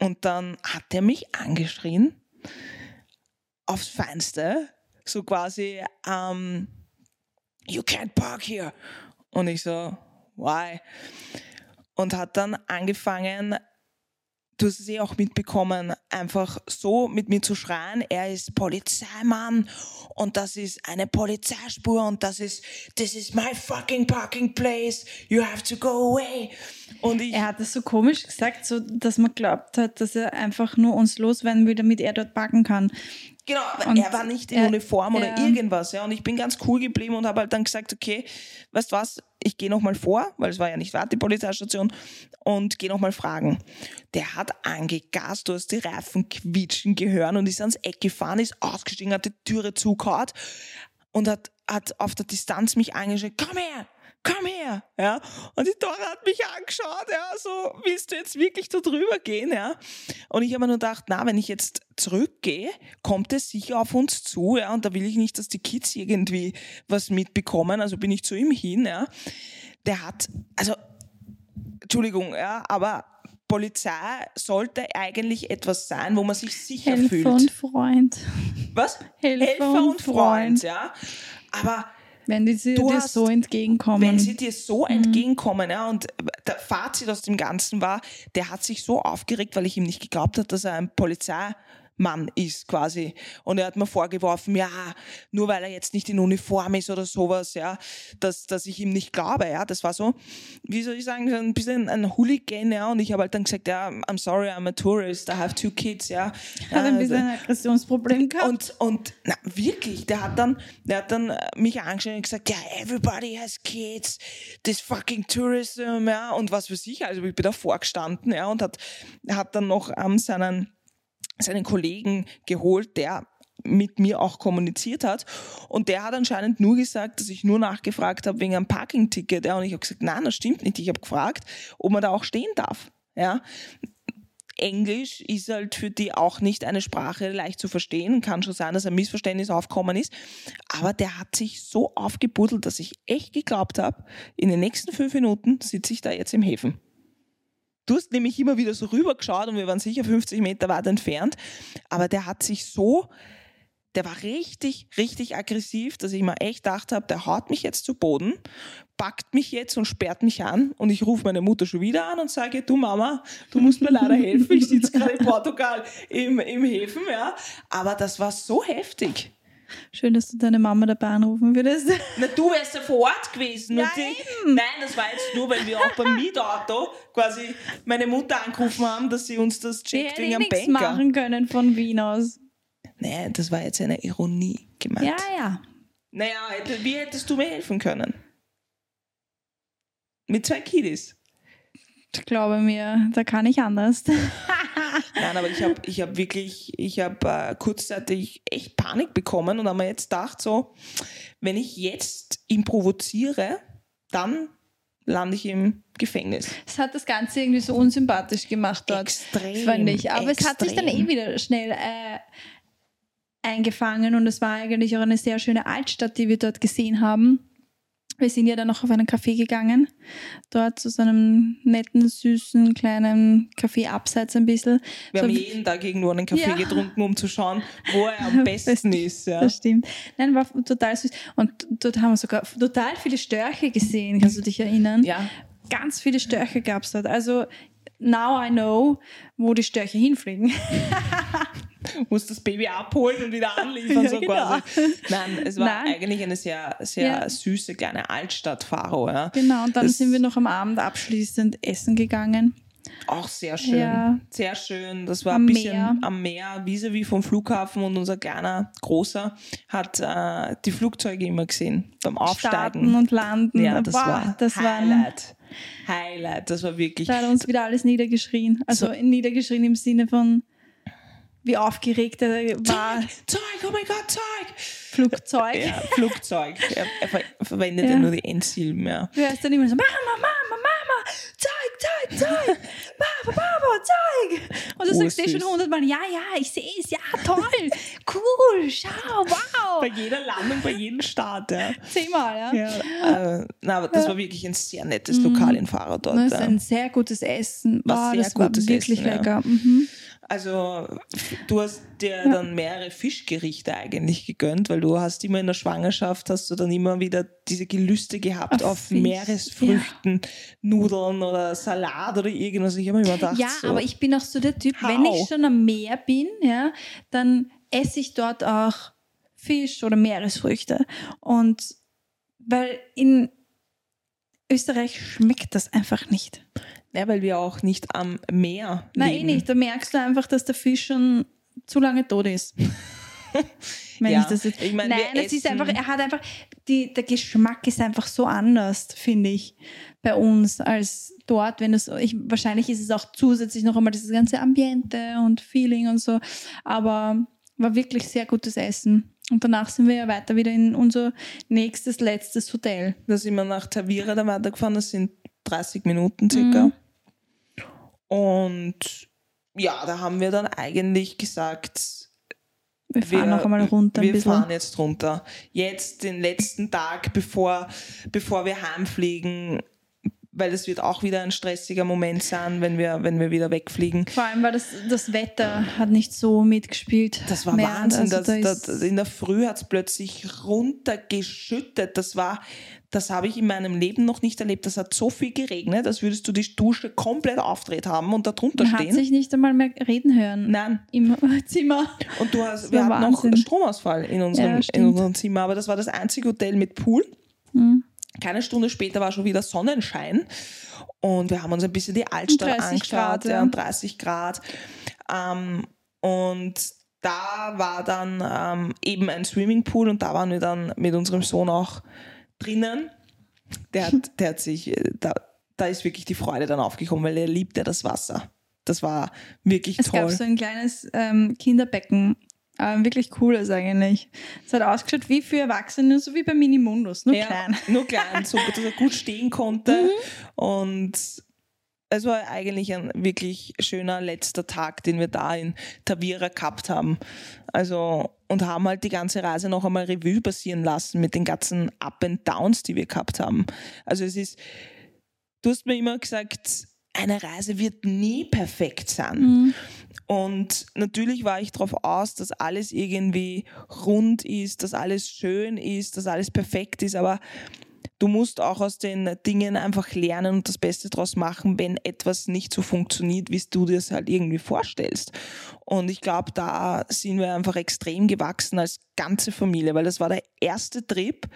Und dann hat er mich angeschrien, aufs Feinste, so quasi, um, you can't park here. Und ich so, why? Und hat dann angefangen, du hast es eh auch mitbekommen, einfach so mit mir zu schreien, er ist Polizeimann und das ist eine Polizeispur und das ist, this is my fucking parking place, you have to go away. Und ich, er hat es so komisch gesagt, so, dass man glaubt hat, dass er einfach nur uns loswerden will, damit er dort parken kann. Genau, aber und er war nicht in er, Uniform oder er, irgendwas, ja. Und ich bin ganz cool geblieben und habe halt dann gesagt, okay, weißt du was, ich gehe nochmal vor, weil es war ja nicht weit, die Polizeistation, und gehe nochmal fragen. Der hat angegast, du hast die Reifen quietschen gehört und ist ans Eck gefahren, ist ausgestiegen, hat die Türe zugehauen und hat, hat auf der Distanz mich angeschaut, komm her, komm her, ja. Und die Dora hat mich angeschaut, ja, so, willst du jetzt wirklich da drüber gehen, ja. Und ich habe mir nur gedacht, na, wenn ich jetzt zurückgehe, kommt es sicher auf uns zu, ja, und da will ich nicht, dass die Kids irgendwie was mitbekommen, also bin ich zu ihm hin, ja. Der hat, also, Entschuldigung, ja, aber Polizei sollte eigentlich etwas sein, wo man sich sicher Helfer fühlt. Helfer und Freund. Was? Helfer, Helfer und, und Freund. Freund, ja. Aber wenn die sie dir hast, so entgegenkommen. Wenn sie dir so mhm. entgegenkommen, ja, und der Fazit aus dem Ganzen war, der hat sich so aufgeregt, weil ich ihm nicht geglaubt habe, dass er ein Polizei Mann ist quasi. Und er hat mir vorgeworfen, ja, nur weil er jetzt nicht in Uniform ist oder sowas, ja, dass, dass ich ihm nicht glaube, ja. Das war so, wie soll ich sagen, ein bisschen ein Hooligan, ja. Und ich habe halt dann gesagt, ja, I'm sorry, I'm a tourist, I have two kids, ja. Hat ein bisschen ein Aggressionsproblem gehabt. Und, und na, wirklich, der hat dann, der hat dann mich angeschaut und gesagt, ja, everybody has kids, this fucking tourism, ja, und was für sich. Also ich bin da vorgestanden, ja, und hat, hat dann noch ähm, seinen seinen Kollegen geholt, der mit mir auch kommuniziert hat. Und der hat anscheinend nur gesagt, dass ich nur nachgefragt habe wegen einem Parking-Ticket. Ja, und ich habe gesagt, nein, das stimmt nicht. Ich habe gefragt, ob man da auch stehen darf. Ja. Englisch ist halt für die auch nicht eine Sprache leicht zu verstehen. Kann schon sein, dass ein Missverständnis aufkommen ist. Aber der hat sich so aufgebuddelt, dass ich echt geglaubt habe, in den nächsten fünf Minuten sitze ich da jetzt im Häfen. Du hast nämlich immer wieder so rübergeschaut und wir waren sicher 50 Meter weit entfernt. Aber der hat sich so, der war richtig, richtig aggressiv, dass ich mir echt gedacht habe, der haut mich jetzt zu Boden, packt mich jetzt und sperrt mich an. Und ich rufe meine Mutter schon wieder an und sage, du Mama, du musst mir leider helfen. Ich sitze gerade in Portugal im, im Häfen. Ja. Aber das war so heftig. Schön, dass du deine Mama dabei anrufen würdest. Na, du wärst ja vor Ort gewesen. Ja, die, nein, das war jetzt nur, weil wir auch beim Mietauto quasi meine Mutter angerufen haben, dass sie uns das checkt wegen am Banker. machen können von Wien aus. Nein, das war jetzt eine Ironie gemeint. Ja, ja. Naja, wie hättest du mir helfen können? Mit zwei Kiddies. Ich glaube mir, da kann ich anders. Nein, aber ich habe ich hab wirklich, ich habe äh, kurzzeitig echt Panik bekommen und habe mir jetzt gedacht, so, wenn ich jetzt ihn provoziere, dann lande ich im Gefängnis. Es hat das Ganze irgendwie so unsympathisch gemacht dort. Extrem. Fand ich. Aber extrem. es hat sich dann eh wieder schnell äh, eingefangen und es war eigentlich auch eine sehr schöne Altstadt, die wir dort gesehen haben. Wir sind ja dann noch auf einen Café gegangen, dort zu so einem netten, süßen, kleinen Café abseits ein bisschen. Wir so haben jeden Tag irgendwo einen Kaffee Ja. getrunken, um zu schauen, wo er am besten ist. Ja. Das stimmt. Nein, war total süß. Und dort haben wir sogar total viele Störche gesehen, kannst du dich erinnern? ja. Ganz viele Störche gab es dort. Also, now I know, wo die Störche hinfliegen. Muss das Baby abholen und wieder anliefern, Ja, so genau. quasi. Nein, es war Nein. eigentlich eine sehr, sehr Ja. süße kleine Altstadt, Faro. Ja. Genau, und dann Das- sind wir noch am Abend abschließend essen gegangen. Auch sehr schön. Ja. Sehr schön. Das war Am ein bisschen Meer. am Meer, vis-à-vis vom Flughafen und unser kleiner, großer hat äh, die Flugzeuge immer gesehen beim Starten Aufsteigen. und landen. ja, das Boah, war das war ein, Highlight. Highlight. Das war wirklich. da hat uns wieder alles niedergeschrien. Also niedergeschrien im Sinne von, wie aufgeregt er war. Zeug, Zeug, oh mein Gott, Zeug! Flugzeug. Ja, Flugzeug. Er, er ver verwendet ja. Ja. nur die Endsilben, ja. Du hörst dann immer so, Mama, Mama, Mama, Zeug, Zeug, Zeug, Papa, Papa, Zeug. Und du sagst dir Ursüß. schon hundertmal, ja, ja, ich sehe es, ja, toll, cool, schau, wow. Bei jeder Landung, bei jedem Start, ja. Zehnmal, ja. ja äh, na, aber das war wirklich ein sehr nettes Lokal in Faro dort. Das ist ja. ein sehr gutes Essen. War sehr das war gutes wirklich Essen, ja. lecker. Mhm. Also du hast dir dann mehrere Fischgerichte eigentlich gegönnt, weil du hast immer in der Schwangerschaft hast du dann immer wieder diese Gelüste gehabt Auf auf, Meeresfrüchten, Nudeln oder Salat oder irgendwas. Ich habe mir immer gedacht, Ja, so, aber ich bin auch so der Typ, Hau. wenn ich schon am Meer bin, ja, dann esse ich dort auch Fisch oder Meeresfrüchte. Und weil in Österreich schmeckt das einfach nicht. Ja, weil wir auch nicht am Meer Nein, eh leben. nicht. Da merkst du einfach, dass der Fisch schon zu lange tot ist. Wenn Ja, ich das jetzt, ich meine, Nein, es ist einfach, er hat einfach, die, der Geschmack ist einfach so anders, finde ich, bei uns als dort, wenn es, ich, wahrscheinlich ist es auch zusätzlich noch einmal dieses ganze Ambiente und Feeling und so, aber war wirklich sehr gutes Essen. Und danach sind wir ja weiter wieder in unser nächstes, letztes Hotel. Da sind wir nach Tavira dann weitergefahren, das sind 30 Minuten circa. Mhm. Und ja, da haben wir dann eigentlich gesagt, Wir fahren noch einmal runter ein wir bisschen. fahren jetzt runter. Jetzt den letzten Tag, bevor, bevor wir heimfliegen, weil es wird auch wieder ein stressiger Moment sein, wenn wir, wenn wir wieder wegfliegen. Vor allem, weil das, das Wetter hat nicht so mitgespielt. Das war mehr. Wahnsinn. Also das, da das, ist- in der Früh hat es plötzlich runtergeschüttet. Das war, das habe ich in meinem Leben noch nicht erlebt. Das hat so viel geregnet, als würdest du die Dusche komplett aufdreht haben und da drunter Man hat stehen. sich nicht einmal mehr reden hören. Nein. Im Zimmer. Und du hast, Das wir hatten noch Wahnsinn. Stromausfall in unserem, Ja, in unserem Zimmer, aber das war das einzige Hotel mit Pool. Mhm. Keine Stunde später war schon wieder Sonnenschein und wir haben uns ein bisschen die Altstadt 30 angeschaut, Grad, ja, ja. und 30 Grad. Ähm, und da war dann ähm, eben ein Swimmingpool und da waren wir dann mit unserem Sohn auch drinnen. Der hat, der hat sich, äh, da, da ist wirklich die Freude dann aufgekommen, weil er liebte das Wasser. Das war wirklich Es toll. gab so ein kleines ähm, Kinderbecken. Ähm, wirklich cooles eigentlich. Es hat ausgeschaut wie für Erwachsene, so wie bei Minimundus, nur ja, klein. Nur klein, so dass er gut stehen konnte. Mhm. Und es war eigentlich ein wirklich schöner letzter Tag, den wir da in Tavira gehabt haben. Also, und haben halt die ganze Reise noch einmal Revue passieren lassen mit den ganzen Up and Downs, die wir gehabt haben. Also es ist, du hast mir immer gesagt, eine Reise wird nie perfekt sein. Mhm. Und natürlich war ich darauf aus, dass alles irgendwie rund ist, dass alles schön ist, dass alles perfekt ist, aber du musst auch aus den Dingen einfach lernen und das Beste draus machen, wenn etwas nicht so funktioniert, wie du dir es halt irgendwie vorstellst. Und ich glaube, da sind wir einfach extrem gewachsen als ganze Familie, weil das war der erste Trip,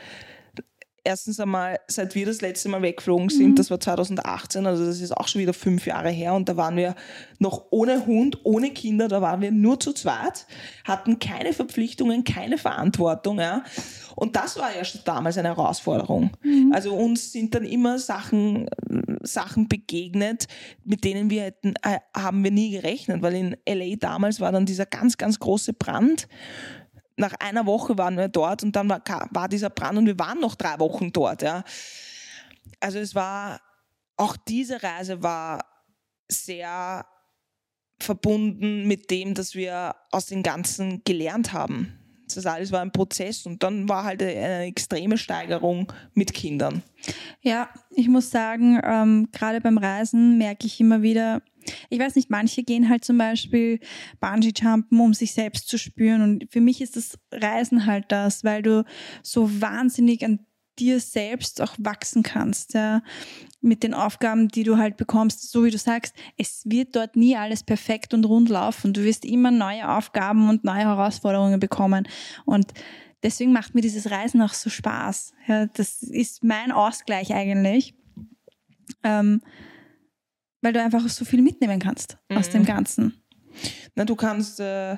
erstens einmal, seit wir das letzte Mal weggeflogen sind, das war 2018, also das ist auch schon wieder fünf Jahre her und da waren wir noch ohne Hund, ohne Kinder, da waren wir nur zu zweit, hatten keine Verpflichtungen, keine Verantwortung, ja. Und das war ja schon damals eine Herausforderung. Also uns sind dann immer Sachen, Sachen begegnet, mit denen wir hätten, äh, haben wir nie gerechnet, weil in LA damals war dann dieser ganz, ganz große Brand nach einer Woche waren wir dort und dann war, war dieser Brand und wir waren noch drei Wochen dort. Ja. Also es war, auch diese Reise war sehr verbunden mit dem, dass wir aus dem Ganzen gelernt haben. Das alles war ein Prozess und dann war halt eine extreme Steigerung mit Kindern. Ja, ich muss sagen, ähm, gerade beim Reisen merke ich immer wieder, ich weiß nicht, manche gehen halt zum Beispiel Bungee-Jumpen, um sich selbst zu spüren. Und für mich ist das Reisen halt das, weil du so wahnsinnig an dir selbst auch wachsen kannst, ja, mit den Aufgaben, die du halt bekommst. So wie du sagst, es wird dort nie alles perfekt und rund laufen. Du wirst immer neue Aufgaben und neue Herausforderungen bekommen. Und deswegen macht mir dieses Reisen auch so Spaß. Ja, das ist mein Ausgleich eigentlich. Ähm, weil du einfach so viel mitnehmen kannst mhm. aus dem Ganzen. Na, du kannst, äh,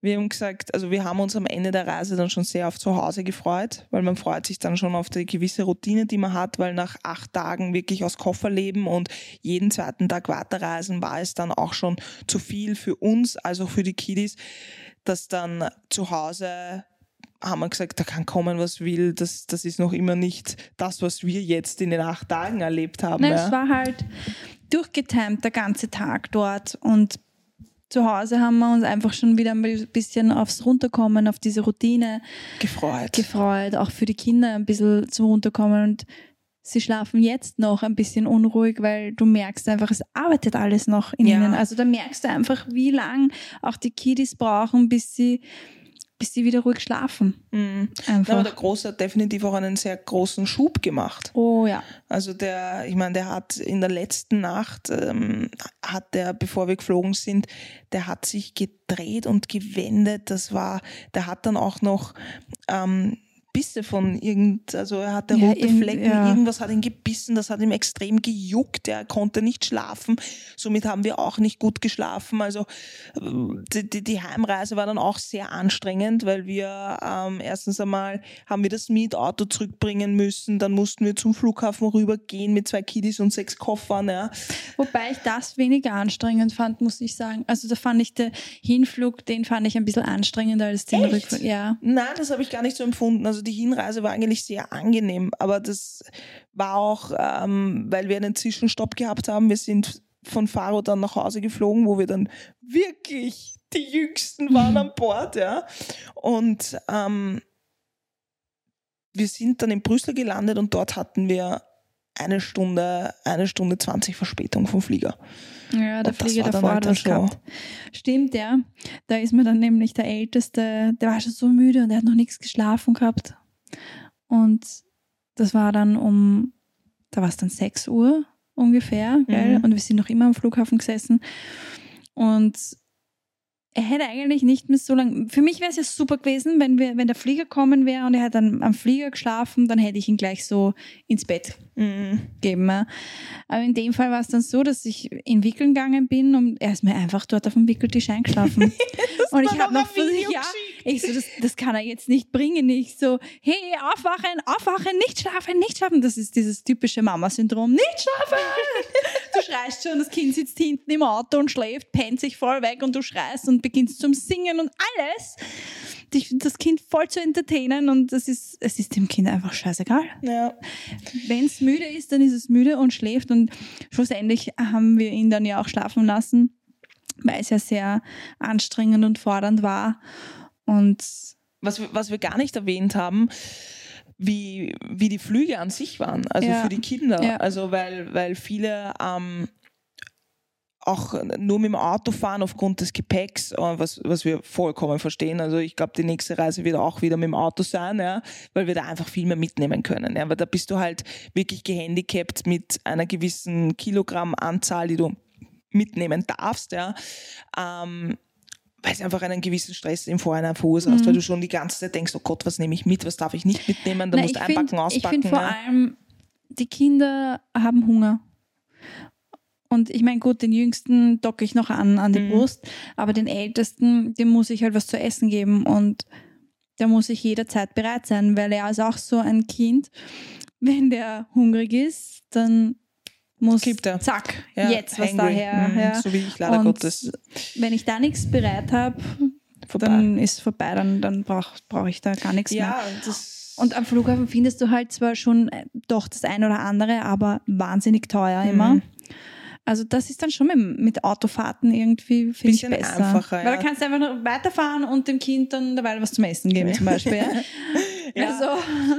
wir haben gesagt, also wir haben uns am Ende der Reise dann schon sehr auf zu Hause gefreut, weil man freut sich dann schon auf die gewisse Routine, die man hat, weil nach acht Tagen wirklich aus Koffer leben und jeden zweiten Tag weiterreisen war es dann auch schon zu viel für uns, also für die Kiddies, dass dann zu Hause haben wir gesagt, da kann kommen, was will. Das, das ist noch immer nicht das, was wir jetzt in den acht Tagen erlebt haben. Nein, ja. Es war halt durchgetimt der ganze Tag dort und zu Hause haben wir uns einfach schon wieder ein bisschen aufs Runterkommen, auf diese Routine gefreut. Gefreut, auch für die Kinder ein bisschen zum Runterkommen und sie schlafen jetzt noch ein bisschen unruhig, weil du merkst einfach, es arbeitet alles noch in ja. ihnen. Also da merkst du einfach, wie lang auch die Kiddies brauchen, bis sie bis sie wieder ruhig schlafen. Mhm. Einfach. aber der Große hat definitiv auch einen sehr großen Schub gemacht. Oh ja. Also der, ich meine, der hat in der letzten Nacht, ähm, hat der, bevor wir geflogen sind, der hat sich gedreht und gewendet. Das war, der hat dann auch noch ähm, Bisse von irgend, also er hatte ja, rote Flecken, ja. irgendwas hat ihn gebissen, das hat ihm extrem gejuckt, er konnte nicht schlafen, somit haben wir auch nicht gut geschlafen. Also die, die, die Heimreise war dann auch sehr anstrengend, weil wir ähm, erstens einmal haben wir das Mietauto zurückbringen müssen, dann mussten wir zum Flughafen rübergehen mit zwei Kiddies und sechs Koffern. Ja. Wobei ich das weniger anstrengend fand, muss ich sagen. Also da fand ich den Hinflug, den fand ich ein bisschen anstrengender als den Rückflug. Ja. Nein, das habe ich gar nicht so empfunden. Also die Hinreise war eigentlich sehr angenehm, aber das war auch, ähm, weil wir einen Zwischenstopp gehabt haben. Wir sind von Faro dann nach Hause geflogen, wo wir dann wirklich die Jüngsten waren an Bord, ja. Und ähm, wir sind dann in Brüssel gelandet und dort hatten wir eine Stunde, eine Stunde 20 Verspätung vom Flieger. Ja, der Flieger davor hat das gehabt. Stimmt, ja. Da ist mir dann nämlich der Älteste, der war schon so müde und er hat noch nichts geschlafen gehabt. Und das war dann um, da war es dann 6 Uhr ungefähr, gell? Mhm. Und wir sind noch immer am Flughafen gesessen. Und er hätte eigentlich nicht mehr so lange. Für mich wäre es ja super gewesen, wenn, wir, wenn der Flieger kommen wäre und er hat dann am Flieger geschlafen, dann hätte ich ihn gleich so ins Bett mhm. gegeben. Aber in dem Fall war es dann so, dass ich in Wickeln gegangen bin und er ist mir einfach dort auf dem Wickeltisch eingeschlafen. und ich habe noch versucht, ja, ich so, das, das kann er jetzt nicht bringen. Ich so, hey, aufwachen, aufwachen, nicht schlafen, nicht schlafen. Das ist dieses typische Mama-Syndrom, nicht schlafen. du schreist schon, das Kind sitzt hinten im Auto und schläft, pennt sich voll weg und du schreist und beginnst zum Singen und alles, dich, das Kind voll zu entertainen und das ist, es ist dem Kind einfach scheißegal. Ja. Wenn es müde ist, dann ist es müde und schläft und schlussendlich haben wir ihn dann ja auch schlafen lassen, weil es ja sehr anstrengend und fordernd war und was wir, was wir gar nicht erwähnt haben, wie, wie die Flüge an sich waren, also ja. für die Kinder. Ja. Also weil, weil viele ähm, auch nur mit dem Auto fahren aufgrund des Gepäcks, äh, was, was wir vollkommen verstehen. Also ich glaube, die nächste Reise wird auch wieder mit dem Auto sein, ja, weil wir da einfach viel mehr mitnehmen können. Ja, weil da bist du halt wirklich gehandicapt mit einer gewissen Kilogrammanzahl, die du mitnehmen darfst. Ja. Ähm, weil es einfach einen gewissen Stress im Vorhinein verursacht, mhm. weil du schon die ganze Zeit denkst, oh Gott, was nehme ich mit, was darf ich nicht mitnehmen, da musst du einpacken, find, auspacken. Ich finde vor allem, die Kinder haben Hunger. Und ich meine, gut, den Jüngsten docke ich noch an, an die mhm. Brust, aber den Ältesten, dem muss ich halt was zu essen geben und da muss ich jederzeit bereit sein, weil er ist auch so ein Kind, wenn der hungrig ist, dann muss Gibt er. zack, ja, jetzt was daher. Mhm, ja. So wie ich leider und Gottes. Wenn ich da nichts bereit habe, dann ist vorbei, dann, dann brauche brauch ich da gar nichts ja, mehr. Und am Flughafen findest du halt zwar schon äh, doch das eine oder andere, aber wahnsinnig teuer immer. Mhm. Also das ist dann schon mit, mit Autofahrten irgendwie, ich, Bisschen besser. einfacher, Weil ja. da kannst du einfach nur weiterfahren und dem Kind dann dabei was zum Essen geben zum Beispiel. Ja? Ja. Also,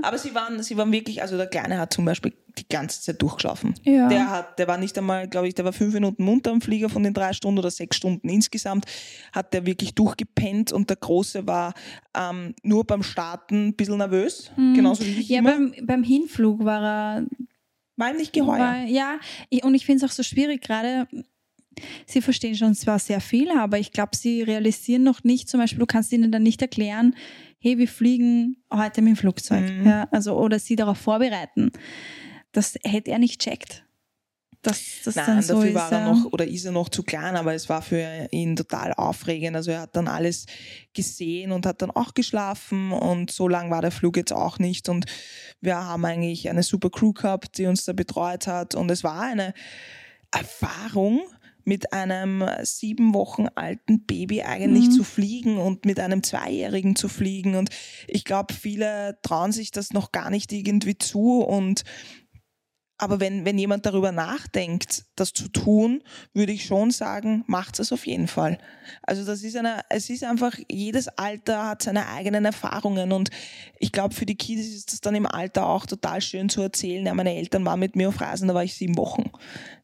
Aber sie waren, sie waren wirklich, also der Kleine hat zum Beispiel die ganze Zeit durchgeschlafen. Ja. Der hat, der war nicht einmal, glaube ich, der war fünf Minuten munter am Flieger von den drei Stunden oder sechs Stunden insgesamt, hat der wirklich durchgepennt und der Große war ähm, nur beim Starten ein bisschen nervös, genauso wie ich Mhm. ja, immer. beim, beim Hinflug war er war ihm nicht geheuer. War, ja, ich- und ich finde es auch so schwierig, gerade sie verstehen schon zwar sehr viel, aber ich glaube, sie realisieren noch nicht, zum Beispiel, du kannst ihnen dann nicht erklären, hey, wir fliegen heute mit dem Flugzeug. Mhm. Ja, also, oder sie darauf vorbereiten. Das hätte er nicht checkt. Dass das Nein, dann so dafür ist. war er ja. noch oder ist er noch zu klein, aber es war für ihn total aufregend. Also er hat dann alles gesehen und hat dann auch geschlafen und so lang war der Flug jetzt auch nicht. Und wir haben eigentlich eine super Crew gehabt, die uns da betreut hat. Und es war eine Erfahrung, mit einem sieben Wochen alten Baby eigentlich Mhm. zu fliegen und mit einem Zweijährigen zu fliegen. Und ich glaube, viele trauen sich das noch gar nicht irgendwie zu und aber wenn, wenn jemand darüber nachdenkt, das zu tun, würde ich schon sagen, macht es auf jeden Fall. Also das ist eine, es ist einfach, jedes Alter hat seine eigenen Erfahrungen und ich glaube, für die Kids ist das dann im Alter auch total schön zu erzählen. Ja, meine Eltern waren mit mir auf Reisen, da war ich sieben Wochen.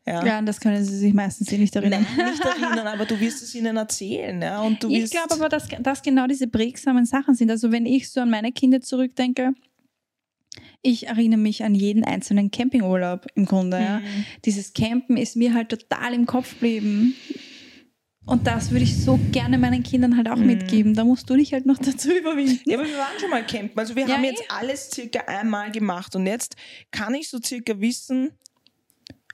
Ja. ja, an das können sie sich meistens eh nicht erinnern. Nein, nicht erinnern, aber du wirst es ihnen erzählen. Ja, und du Ich glaube aber, dass das genau diese prägsamen Sachen sind. Also wenn ich so an meine Kinder zurückdenke, ich erinnere mich an jeden einzelnen Campingurlaub im Grunde. Ja. Mhm. Dieses Campen ist mir halt total im Kopf geblieben. Und das würde ich so gerne meinen Kindern halt auch Mhm. mitgeben. Da musst du dich halt noch dazu überwinden. Ja, aber wir waren schon mal campen. Also wir Ja, haben eh. jetzt alles circa einmal gemacht und jetzt kann ich so circa wissen,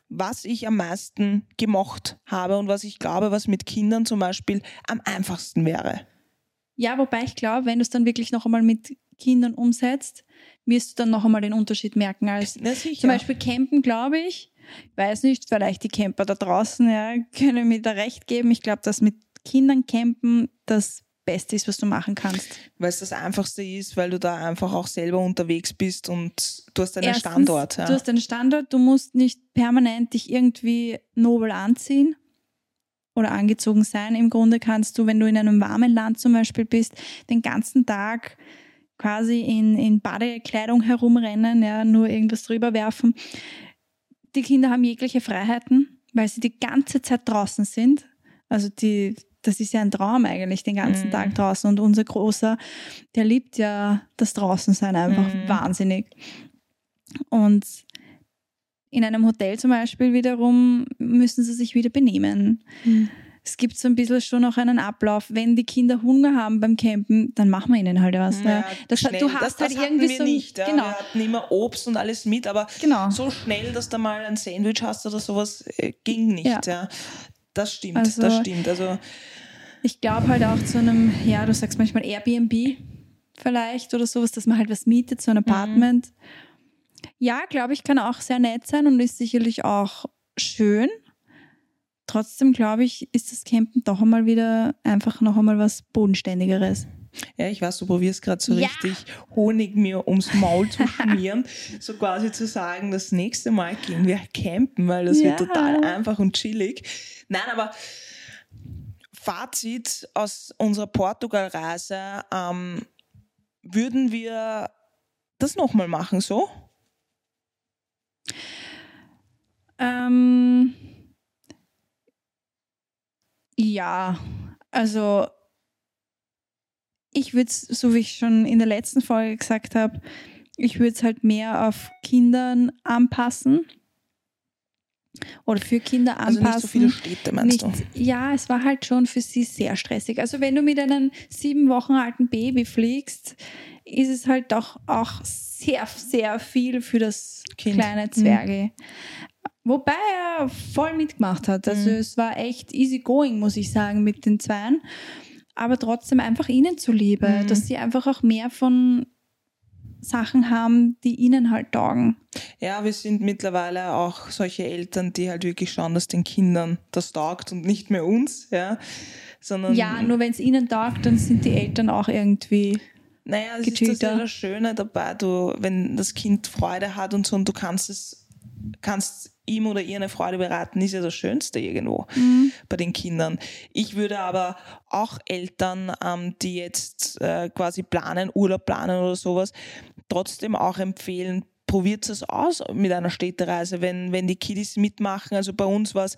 was ich am meisten gemocht habe und was ich glaube, was mit Kindern zum Beispiel am einfachsten wäre. Ja, wobei ich glaube, wenn du es dann wirklich noch einmal mit Kindern umsetzt, wirst du dann noch einmal den Unterschied merken als Na. Zum Beispiel Campen, glaube ich. Ich weiß nicht, vielleicht die Camper da draußen ja, können mir da recht geben. Ich glaube, dass mit Kindern campen das Beste ist, was du machen kannst. weil es das Einfachste ist, weil du da einfach auch selber unterwegs bist und du hast einen Erstens, Standort. Ja. Du hast einen Standort, du musst nicht permanent dich irgendwie nobel anziehen oder angezogen sein. Im Grunde kannst du, wenn du in einem warmen Land zum Beispiel bist, den ganzen Tag quasi in, in Badekleidung herumrennen, ja, nur irgendwas drüber werfen. Die Kinder haben jegliche Freiheiten, weil sie die ganze Zeit draußen sind. Also die, das ist ja ein Traum eigentlich, den ganzen Mhm. Tag draußen. Und unser Großer, der liebt ja das Draußensein einfach Mhm. wahnsinnig. Und in einem Hotel zum Beispiel wiederum müssen sie sich wieder benehmen. Es gibt so ein bisschen schon noch einen Ablauf. Wenn die Kinder Hunger haben beim Campen, dann machen wir ihnen halt was. Ja, das, schnell. du hast das, das halt irgendwie wir so. nicht. Ja. Genau. Wir hatten immer Obst und alles mit, aber Genau. so schnell, dass du mal ein Sandwich hast oder sowas, äh, ging nicht. Ja. Ja. Das stimmt, Also- das stimmt. Also Ich glaube halt auch zu einem, ja, du sagst manchmal Airbnb vielleicht oder sowas, dass man halt was mietet, so ein Apartment. Ja, glaube ich, kann auch sehr nett sein und ist sicherlich auch schön. Trotzdem glaube ich, ist das Campen doch einmal wieder einfach noch einmal was Bodenständigeres. Ja, ich weiß, du probierst gerade so Ja. richtig Honig mir ums Maul zu schmieren, so quasi zu sagen, das nächste Mal gehen wir campen, weil das wird Ja. total einfach und chillig. Nein, aber Fazit aus unserer Portugal-Reise, ähm, würden wir das nochmal machen, so? Ähm, ja, also ich würde es, so wie ich schon in der letzten Folge gesagt habe, ich würde es halt mehr auf Kindern anpassen. Oder für Kinder Also anpassen. nicht so viele Städte, meinst Nicht- du? Ja, es war halt schon für sie sehr stressig. Also wenn du mit einem sieben Wochen alten Baby fliegst, ist es halt doch auch sehr, sehr viel für das Kind. kleine Zwerge. Wobei er voll mitgemacht hat. Also Mhm. es war echt easy going, muss ich sagen, mit den Zweien. Aber trotzdem einfach ihnen zuliebe, Mhm. dass sie einfach auch mehr von Sachen haben, die ihnen halt taugen. Ja, wir sind mittlerweile auch solche Eltern, die halt wirklich schauen, dass den Kindern das taugt und nicht mehr uns, ja. Sondern, Ja, nur wenn es ihnen taugt, dann sind die Eltern auch irgendwie naja, das ist das ja das Schöne dabei, du, wenn das Kind Freude hat und so und du kannst es, kannst ihm oder ihr eine Freude bereiten, ist ja das Schönste irgendwo Mhm. bei den Kindern. Ich würde aber auch Eltern, ähm, die jetzt äh, quasi planen, Urlaub planen oder sowas, trotzdem auch empfehlen, probiert es aus mit einer Städtereise, wenn, wenn die Kiddies mitmachen. Also bei uns war es,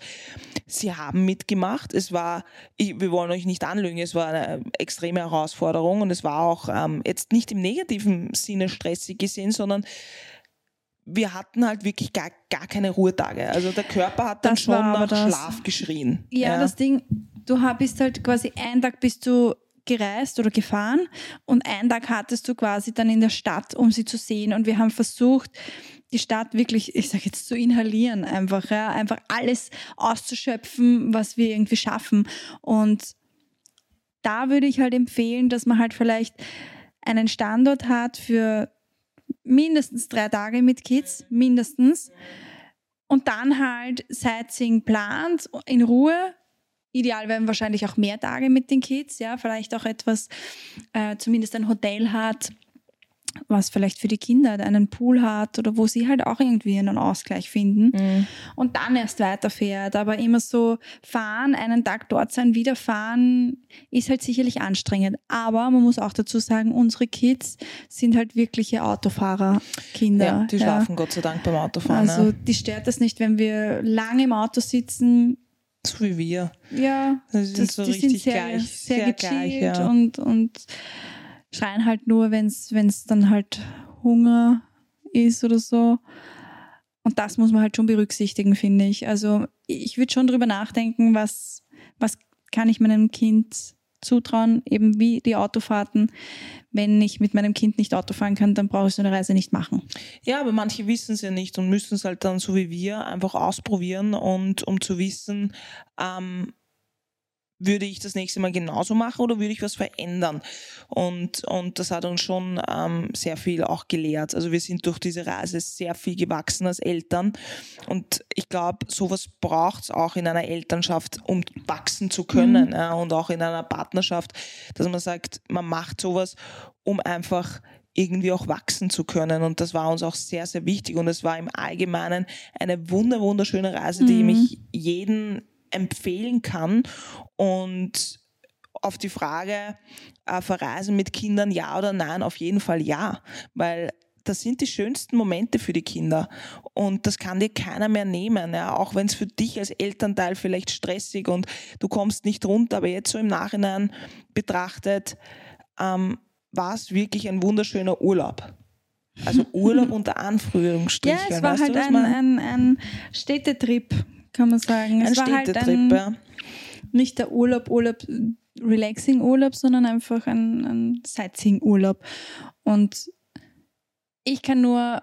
sie haben mitgemacht. Es war, ich, wir wollen euch nicht anlügen, es war eine extreme Herausforderung und es war auch ähm, jetzt nicht im negativen Sinne stressig gesehen, sondern wir hatten halt wirklich gar, gar keine Ruhetage. Also der Körper hat dann Das schon nach das. Schlaf geschrien. Ja, das Ding, du bist halt quasi einen Tag bist du gereist oder gefahren und einen Tag hattest du quasi dann in der Stadt, um sie zu sehen. Und wir haben versucht, die Stadt wirklich, ich sage jetzt zu inhalieren, einfach, ja, einfach alles auszuschöpfen, was wir irgendwie schaffen. Und da würde ich halt empfehlen, dass man halt vielleicht einen Standort hat für mindestens drei Tage mit Kids, mindestens. Und dann halt Sightseeing plant in Ruhe. Ideal wären wahrscheinlich auch mehr Tage mit den Kids, ja, vielleicht auch etwas, äh, zumindest ein Hotel hat, was vielleicht für die Kinder einen Pool hat oder wo sie halt auch irgendwie einen Ausgleich finden Mhm. und dann erst weiterfährt. Aber immer so fahren, einen Tag dort sein, wieder fahren, ist halt sicherlich anstrengend. Aber man muss auch dazu sagen, unsere Kids sind halt wirkliche Autofahrerkinder. Ja, die schlafen Gott sei Dank beim Autofahren. Also ja. die stört das nicht, wenn wir lange im Auto sitzen. So wie wir. Ja, sind das, so die richtig sind sehr, gleich. sehr, sehr gechillt gleich, ja. und, und schreien halt nur, wenn es dann halt Hunger ist oder so. Und das muss man halt schon berücksichtigen, finde ich. Also ich würde schon drüber nachdenken, was, was kann ich meinem Kind zutrauen, eben wie die Autofahrten. Wenn ich mit meinem Kind nicht Auto fahren kann, dann brauche ich so eine Reise nicht machen. Ja, aber manche wissen es ja nicht und müssen es halt dann so wie wir einfach ausprobieren und um zu wissen, ähm, würde ich das nächste Mal genauso machen oder würde ich was verändern? Und, und das hat uns schon ähm, sehr viel auch gelehrt. Also wir sind durch diese Reise sehr viel gewachsen als Eltern. Und ich glaube, sowas braucht es auch in einer Elternschaft, um wachsen zu können. Ja, und auch in einer Partnerschaft, dass man sagt, man macht sowas, um einfach irgendwie auch wachsen zu können. Und das war uns auch sehr, sehr wichtig. Und es war im Allgemeinen eine wunder, wunderschöne Reise, die Mhm. ich jeden empfehlen kann. Und auf die Frage, äh, verreisen mit Kindern, ja oder nein, auf jeden Fall ja. Weil das sind die schönsten Momente für die Kinder. Und das kann dir keiner mehr nehmen. Ja? Auch wenn es für dich als Elternteil vielleicht stressig und du kommst nicht runter, aber jetzt so im Nachhinein betrachtet, ähm, war es wirklich ein wunderschöner Urlaub. Also Urlaub unter Anführungsstrichen. Ja, es war weißt halt ein, ein, ein Städtetrip, kann man sagen. es war halt ein, nicht der Urlaub, Urlaub, Relaxing-Urlaub, sondern einfach ein, ein Sightseeing-Urlaub. Und ich kann nur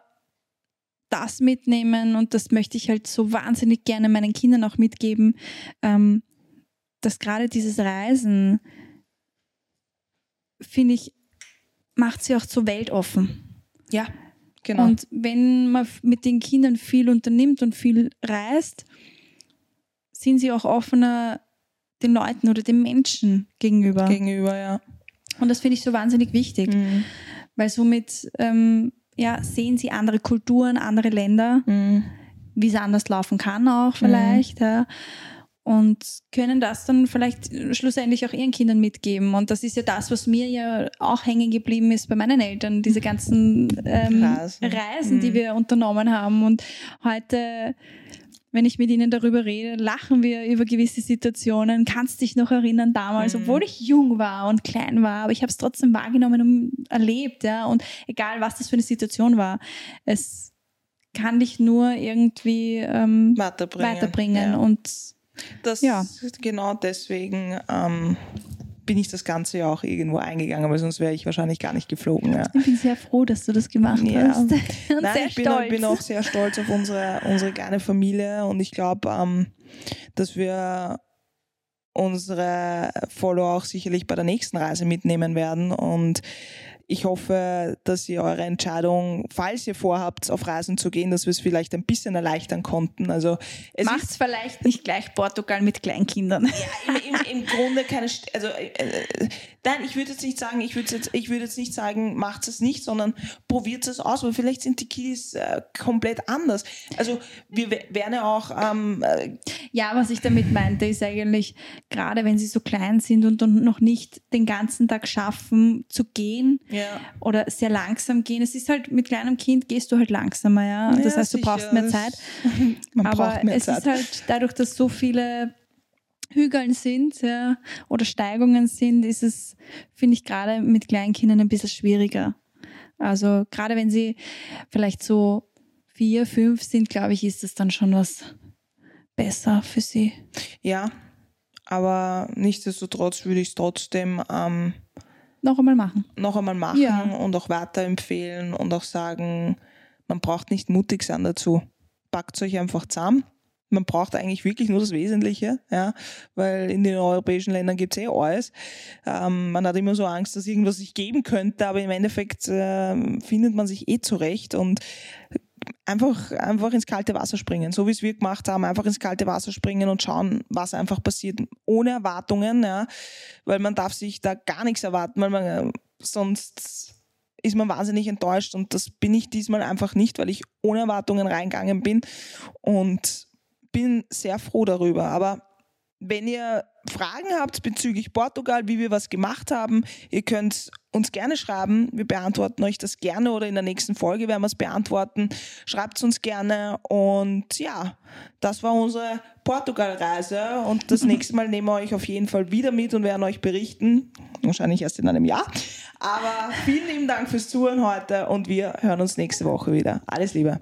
das mitnehmen und das möchte ich halt so wahnsinnig gerne meinen Kindern auch mitgeben, ähm, dass gerade dieses Reisen, finde ich, macht sie auch so weltoffen. Ja, genau. Und wenn man mit den Kindern viel unternimmt und viel reist, sind sie auch offener den Leuten oder den Menschen gegenüber. Gegenüber, ja. und das finde ich so wahnsinnig wichtig, Mhm. weil somit ähm, ja, sehen sie andere Kulturen, andere Länder, Mhm. wie es anders laufen kann auch vielleicht. Ja. Und können das dann vielleicht schlussendlich auch ihren Kindern mitgeben. Und das ist ja das, was mir ja auch hängen geblieben ist bei meinen Eltern, diese ganzen ähm, Reisen. Reisen, die Mhm. wir unternommen haben. Und heute, wenn ich mit ihnen darüber rede, lachen wir über gewisse Situationen. Kannst dich noch erinnern damals, Mhm. obwohl ich jung war und klein war, aber ich habe es trotzdem wahrgenommen und erlebt. Ja? Und egal, was das für eine Situation war, es kann dich nur irgendwie ähm, Weiterbringen. weiterbringen. Ja. Und Das, Ja. Genau deswegen ähm, bin ich das Ganze ja auch irgendwo eingegangen, weil sonst wäre ich wahrscheinlich gar nicht geflogen. Ja. ich bin sehr froh, dass du das gemacht Ja. hast. Nein, ich bin, stolz. bin auch sehr stolz auf unsere, unsere kleine Familie und ich glaube, ähm, dass wir unsere Follower auch sicherlich bei der nächsten Reise mitnehmen werden und ich hoffe, dass ihr eure Entscheidung, falls ihr vorhabt, auf Reisen zu gehen, dass wir es vielleicht ein bisschen erleichtern konnten. Also es Macht ist vielleicht nicht gleich Portugal mit Kleinkindern. im, im, im Grunde keine, St- also äh, nein, ich würde jetzt nicht sagen, ich würde jetzt, ich würde jetzt nicht sagen, macht es nicht, sondern probiert es aus, weil vielleicht sind die Kiddies äh, komplett anders. Also wir we- werden ja auch ähm, äh, Ja, was ich damit meinte, ist eigentlich, gerade wenn sie so klein sind und dann noch nicht den ganzen Tag schaffen zu gehen ja, oder sehr langsam gehen. Es ist halt, mit kleinem Kind gehst du halt langsamer, ja. Das Ja, heißt, du sicher. brauchst mehr Zeit. man Aber braucht mehr es Zeit. ist halt dadurch, dass so viele Hügeln sind ja, oder Steigungen sind, ist es, finde ich, gerade mit Kleinkindern ein bisschen schwieriger. Also gerade wenn sie vielleicht so vier, fünf sind, glaube ich, ist es dann schon was besser für sie. Ja, aber nichtsdestotrotz würde ich es trotzdem ähm, Noch einmal machen. noch einmal machen Ja. und auch weiterempfehlen und auch sagen, man braucht nicht mutig sein dazu. Packt euch einfach zusammen. Man braucht eigentlich wirklich nur das Wesentliche, ja, weil in den europäischen Ländern gibt es eh alles. Ähm, man hat immer so Angst, dass irgendwas sich geben könnte, aber im Endeffekt ähm, findet man sich eh zurecht und einfach, einfach ins kalte Wasser springen, so wie es wir gemacht haben, einfach ins kalte Wasser springen und schauen, was einfach passiert, ohne Erwartungen, ja, weil man darf sich da gar nichts erwarten, weil man äh, sonst ist man wahnsinnig enttäuscht. Und das bin ich diesmal einfach nicht, weil ich ohne Erwartungen reingegangen bin und bin sehr froh darüber. Aber wenn ihr Fragen habt bezüglich Portugal, wie wir was gemacht haben, ihr könnt uns gerne schreiben. Wir beantworten euch das gerne oder in der nächsten Folge werden wir es beantworten. Schreibt es uns gerne und ja, das war unsere Portugal-Reise und das nächste Mal nehmen wir euch auf jeden Fall wieder mit und werden euch berichten. Wahrscheinlich erst in einem Jahr. Aber vielen lieben Dank fürs Zuhören heute und wir hören uns nächste Woche wieder. Alles Liebe.